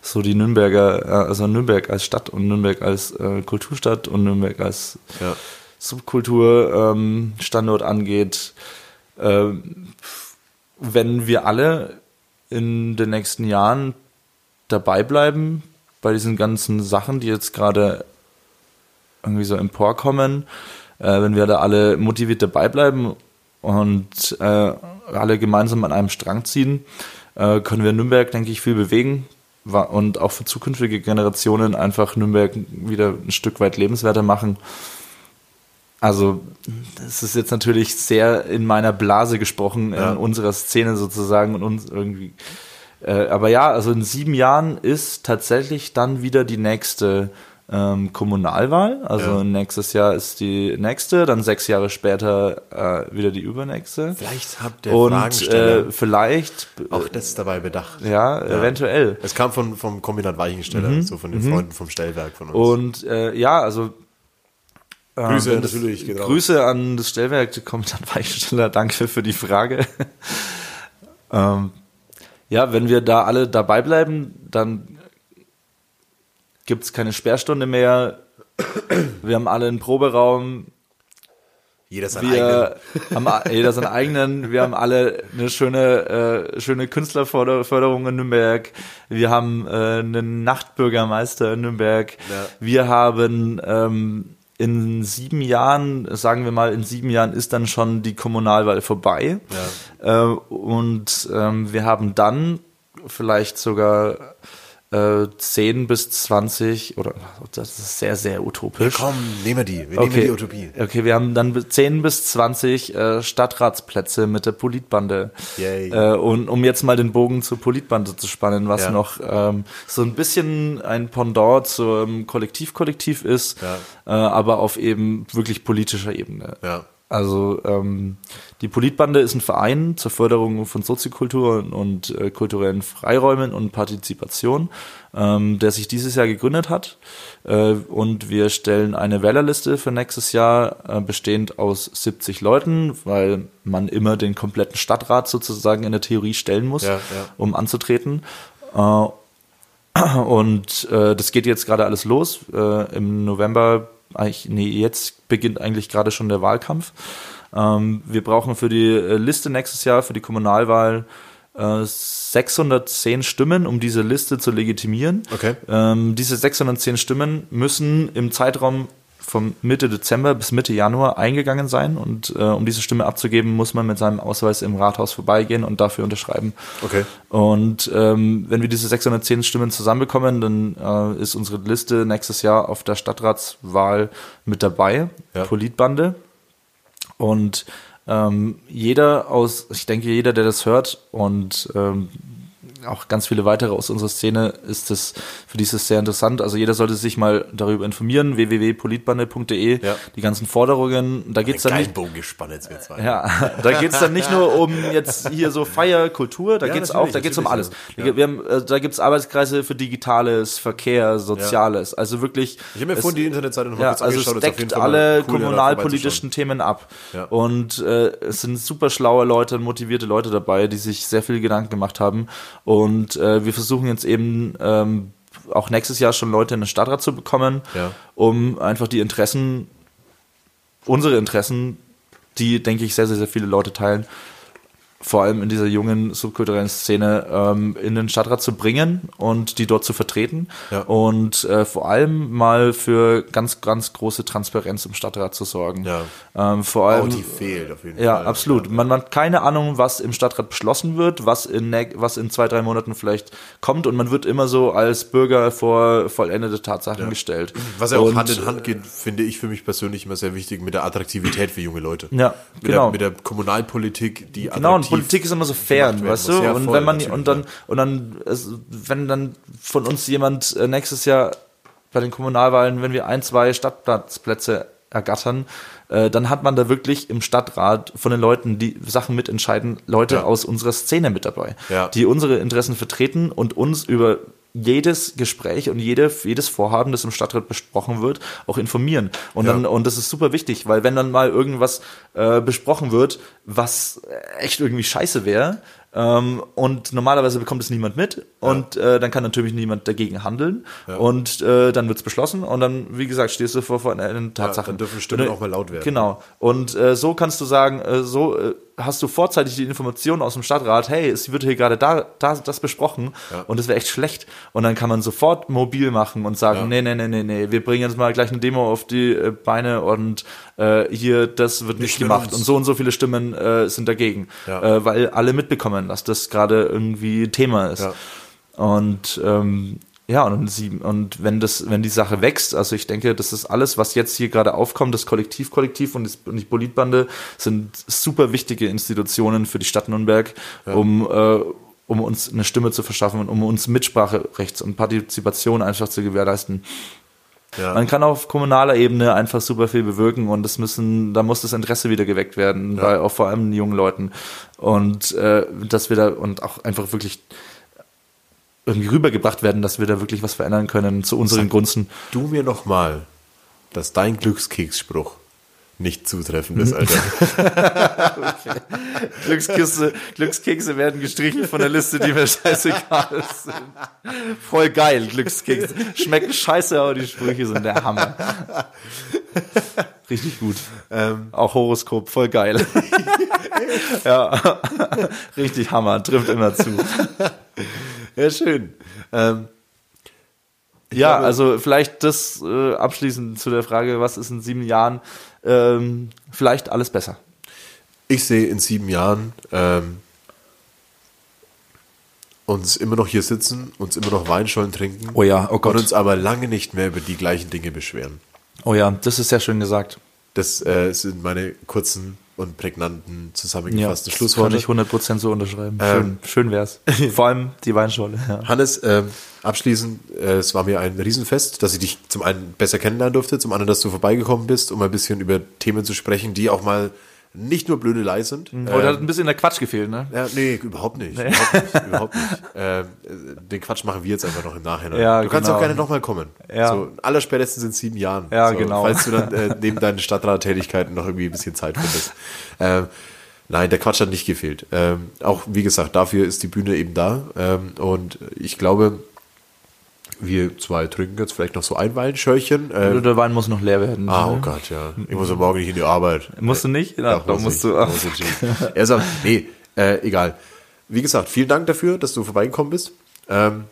so die Nürnberger, äh, also Nürnberg als Stadt und Nürnberg als äh, Kulturstadt und Nürnberg als Ja. Subkulturstandort ähm, angeht. Ähm, wenn wir alle in den nächsten Jahren dabei bleiben bei diesen ganzen Sachen, die jetzt gerade irgendwie so emporkommen, äh, wenn wir da alle motiviert dabei bleiben und äh, alle gemeinsam an einem Strang ziehen, äh, können wir Nürnberg, denke ich, viel bewegen und auch für zukünftige Generationen einfach Nürnberg wieder ein Stück weit lebenswerter machen. Also, das ist jetzt natürlich sehr in meiner Blase gesprochen, Ja. in unserer Szene sozusagen und uns irgendwie. Äh, aber ja, also in sieben Jahren ist tatsächlich dann wieder die nächste ähm, Kommunalwahl. Also Ja. nächstes Jahr ist die nächste, dann sechs Jahre später äh, wieder die übernächste. Vielleicht habt der Und äh, vielleicht, auch das dabei bedacht. ja, eventuell. Es kam von, vom Kombinat Weichensteller, so von den Freunden vom Stellwerk von uns. Mhm. Und äh, ja, also äh, Grüße das- natürlich, genau. Grüße an das Stellwerk, Kommandant Weichsteller, danke für die Frage. ähm, ja, wenn wir da alle dabei bleiben, dann gibt es keine Sperrstunde mehr. Wir haben alle einen Proberaum, Jeder sein wir haben a- jeder seinen eigenen, wir haben alle eine schöne, äh, schöne Künstlerförderung in Nürnberg, wir haben äh, einen Nachtbürgermeister in Nürnberg, Ja. wir haben ähm, in sieben Jahren, sagen wir mal, in sieben Jahren ist dann schon die Kommunalwahl vorbei. Äh, und ähm, wir haben dann vielleicht sogar äh, 10 bis 20 oder das ist sehr, sehr utopisch. Komm, nehmen wir die. Wir nehmen die Utopie. Okay, wir haben dann 10 bis 20 äh, Stadtratsplätze mit der Politbande. Yay. Äh, und um jetzt mal den Bogen zur Politbande zu spannen, was Ja. noch ähm, so ein bisschen ein Pendant zum Kollektiv-Kollektiv ist, Ja. äh, aber auf eben wirklich politischer Ebene. Ja. Also ähm, die Politbande ist ein Verein zur Förderung von Soziokultur und, und äh, kulturellen Freiräumen und Partizipation, ähm, der sich dieses Jahr gegründet hat. Äh, und wir stellen eine Wählerliste für nächstes Jahr, äh, bestehend aus 70 Leuten, weil man immer den kompletten Stadtrat sozusagen in der Theorie stellen muss, Ja, ja. um anzutreten. Äh, und äh, das geht jetzt gerade alles los. Äh, Im November, eigentlich, nee, jetzt beginnt eigentlich gerade schon der Wahlkampf. Ähm, wir brauchen für die äh, Liste nächstes Jahr, für die Kommunalwahl, äh, 610 Stimmen, um diese Liste zu legitimieren. Okay. Ähm, diese 610 Stimmen müssen im Zeitraum von Mitte Dezember bis Mitte Januar eingegangen sein und äh, um diese Stimme abzugeben, muss man mit seinem Ausweis im Rathaus vorbeigehen und dafür unterschreiben. Okay. Und ähm, wenn wir diese 610 Stimmen zusammenbekommen, dann äh, ist unsere Liste nächstes Jahr auf der Stadtratswahl mit dabei, Ja. Politbande. Und ähm, jeder aus, ich denke, jeder, der das hört und ähm, auch ganz viele weitere aus unserer Szene ist das für dieses sehr interessant. Also jeder sollte sich mal darüber informieren, www.politbande.de, Ja. die ganzen Forderungen. Da geht's dann nicht, gespannt jetzt ja, da geht's dann nicht nur um jetzt hier so Feierkultur, da Ja, geht's auch, da geht's um alles. ja. Da, wir haben, äh, da gibt's Arbeitskreise für Digitales, Verkehr, Soziales, also wirklich. Ich habe mir vorhin die Internetseite noch mal ja, kurz also angeschaut. es deckt alle cool, kommunalpolitischen Themen ab. Und äh, es sind super schlaue Leute motivierte Leute dabei, die sich sehr viel Gedanken gemacht haben. Und äh, wir versuchen jetzt eben ähm, auch nächstes Jahr schon Leute in den Stadtrat zu bekommen, Ja. um einfach die Interessen, unsere Interessen, die, denke ich, sehr, sehr, sehr viele Leute teilen, vor allem in dieser jungen subkulturellen Szene ähm, in den Stadtrat zu bringen und die dort zu vertreten Ja. und äh, vor allem mal für ganz, ganz große Transparenz im Stadtrat zu sorgen. Ja. Ähm, vor Oh, allem, die fehlt auf jeden ja, Fall. absolut. Man hat keine Ahnung, was im Stadtrat beschlossen wird, was in, was in zwei, drei Monaten vielleicht kommt und man wird immer so als Bürger vor vollendete Tatsachen gestellt. Was ja auch Und, Hand in Hand geht, finde ich für mich persönlich immer sehr wichtig mit der Attraktivität für junge Leute. Ja, mit genau. Der, mit der Kommunalpolitik, die Genau, Politik ist immer so fern, weißt du? Ja, und voll, wenn man und dann und dann wenn dann von uns jemand äh, nächstes Jahr bei den Kommunalwahlen, wenn wir ein, zwei Stadtplatzplätze ergattern, äh, dann hat man da wirklich im Stadtrat von den Leuten, die Sachen mitentscheiden, Leute Ja. aus unserer Szene mit dabei, Ja. die unsere Interessen vertreten und uns über jedes Gespräch und jede, jedes Vorhaben, das im Stadtrat besprochen wird, auch informieren. Und Ja. dann, und das ist super wichtig, weil wenn dann mal irgendwas äh, besprochen wird, was echt irgendwie scheiße wäre, ähm, und normalerweise bekommt es niemand mit und äh, dann kann natürlich niemand dagegen handeln und äh, dann wird's beschlossen und dann, wie gesagt, stehst du vor, vor einen Tatsachen. dann dürfen Stimmen Und, äh, auch mal laut werden. Genau. Und äh, so kannst du sagen, äh, so äh, hast du vorzeitig die Information aus dem Stadtrat, hey, es wird hier gerade da, da das besprochen Ja. und das wäre echt schlecht. Und dann kann man sofort mobil machen und sagen, Ja. nee, nee, nee, nee, nee, wir bringen jetzt mal gleich eine Demo auf die äh, Beine und äh, hier, das wird nicht mit gemacht. Und so und so viele Stimmen äh, sind dagegen. Ja. Äh, weil alle mitbekommen, dass das gerade irgendwie Thema ist. Und ähm, ja, und, sie, und wenn das, wenn die Sache wächst, also ich denke, das ist alles, was jetzt hier gerade aufkommt, das Kollektiv, Kollektiv und, die Politbande sind super wichtige Institutionen für die Stadt Nürnberg, um, äh, um uns eine Stimme zu verschaffen und um uns Mitspracherechts und Partizipation einfach zu gewährleisten. Ja. Man kann auf kommunaler Ebene einfach super viel bewirken und das müssen, da muss das Interesse wieder geweckt werden, bei auch vor allem den jungen Leuten. Und äh, dass wir da und auch einfach wirklich irgendwie rübergebracht werden, dass wir da wirklich was verändern können zu unseren Gunsten. Du mir noch mal, dass dein Glückskeksspruch nicht zutreffend ist, Alter. Glückskekse, Glückskekse werden gestrichen von der Liste, die mir scheißegal sind. Voll geil, Glückskekse. Schmecken scheiße, aber die Sprüche sind der Hammer. Richtig gut. Auch Horoskop, voll geil. ja. Richtig Hammer, trifft immer zu. Ja, schön. Ähm, Ja, glaube- also vielleicht das äh, abschließend zu der Frage, was ist in sieben Jahren? Ähm, vielleicht alles besser. ich sehe in sieben Jahren ähm, uns immer noch hier sitzen, uns immer noch Weinschollen trinken. Oh ja, oh Gott. Und uns aber lange nicht mehr über die gleichen Dinge beschweren. Oh ja, das ist sehr schön gesagt. Das äh, sind meine kurzen und prägnanten zusammengefassten das Schlussworte. kann ich 100% so unterschreiben. Ähm. Schön, schön wär's. Vor allem die Weinschorle. Ja. Hannes, ähm, abschließend, äh, es war mir ein Riesenfest, dass ich dich zum einen besser kennenlernen durfte, zum anderen, dass du vorbeigekommen bist, um ein bisschen über Themen zu sprechen, die auch mal nicht nur blödelei sind. Oh, da hat ein bisschen der Quatsch gefehlt, ne? Ja, nee, überhaupt nicht. Überhaupt nicht. Überhaupt nicht. Ähm, äh, den Quatsch machen wir jetzt einfach noch im Nachhinein. Ja, du kannst genau. auch gerne nochmal kommen. Ja. So, allerspätestens in sieben Jahren. Ja, so, genau. Falls du dann äh, neben deinen Stadtrattätigkeiten noch irgendwie ein bisschen Zeit findest. Ähm, nein, der Quatsch hat nicht gefehlt. Ähm, auch, wie gesagt, dafür ist die Bühne eben da. Ähm, und ich glaube, wir zwei trinken jetzt vielleicht noch so ein Weinschörchen. Ähm, Der Wein muss noch leer werden. Ah, oh Gott, ja. Ich muss ja morgen nicht in die Arbeit. Musst du nicht? Ja, Doch, musst ich. du. Nicht. Er sagt, nee, äh, egal. Wie gesagt, vielen Dank dafür, dass du vorbeigekommen bist. Ähm,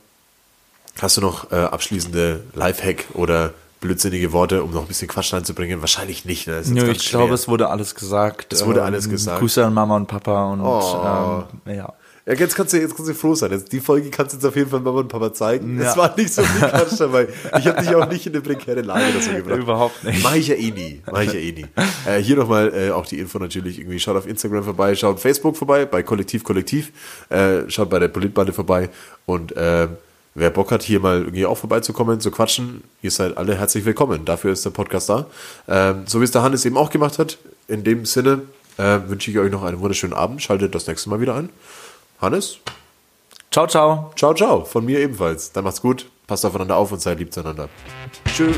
hast du noch äh, abschließende Lifehack oder blödsinnige Worte, um noch ein bisschen Quatsch reinzubringen? Wahrscheinlich nicht. Ne? Nö, ich glaube, es wurde alles gesagt. Es wurde Ähm, alles gesagt. Grüße an Mama und Papa und Oh. ähm, ja. Ja, jetzt kannst du jetzt kannst du froh sein. Jetzt, die Folge kannst du jetzt auf jeden Fall Mama und Papa zeigen. Ja. Es war nicht so viel Quatsch dabei. Ich habe dich auch nicht in eine prekäre Lage dazu gebracht. Überhaupt nicht. Mach ich ja eh nie. Mach ich ja eh nie. Äh, hier nochmal äh, auch die Info natürlich irgendwie. Schaut auf Instagram vorbei, schaut auf Facebook vorbei, bei Kollektiv Kollektiv. Äh, schaut bei der Politbande vorbei. Und ähm, wer Bock hat, hier mal irgendwie auch vorbeizukommen, zu quatschen, ihr seid alle herzlich willkommen. Dafür ist der Podcast da. Ähm, so wie es der Hannes eben auch gemacht hat. In dem Sinne äh, wünsche ich euch noch einen wunderschönen Abend. Schaltet das nächste Mal wieder ein. Hannes, Ciao, ciao. ciao, ciao. Von mir ebenfalls. Dann macht's gut. Passt aufeinander auf und seid lieb zueinander. Tschüss.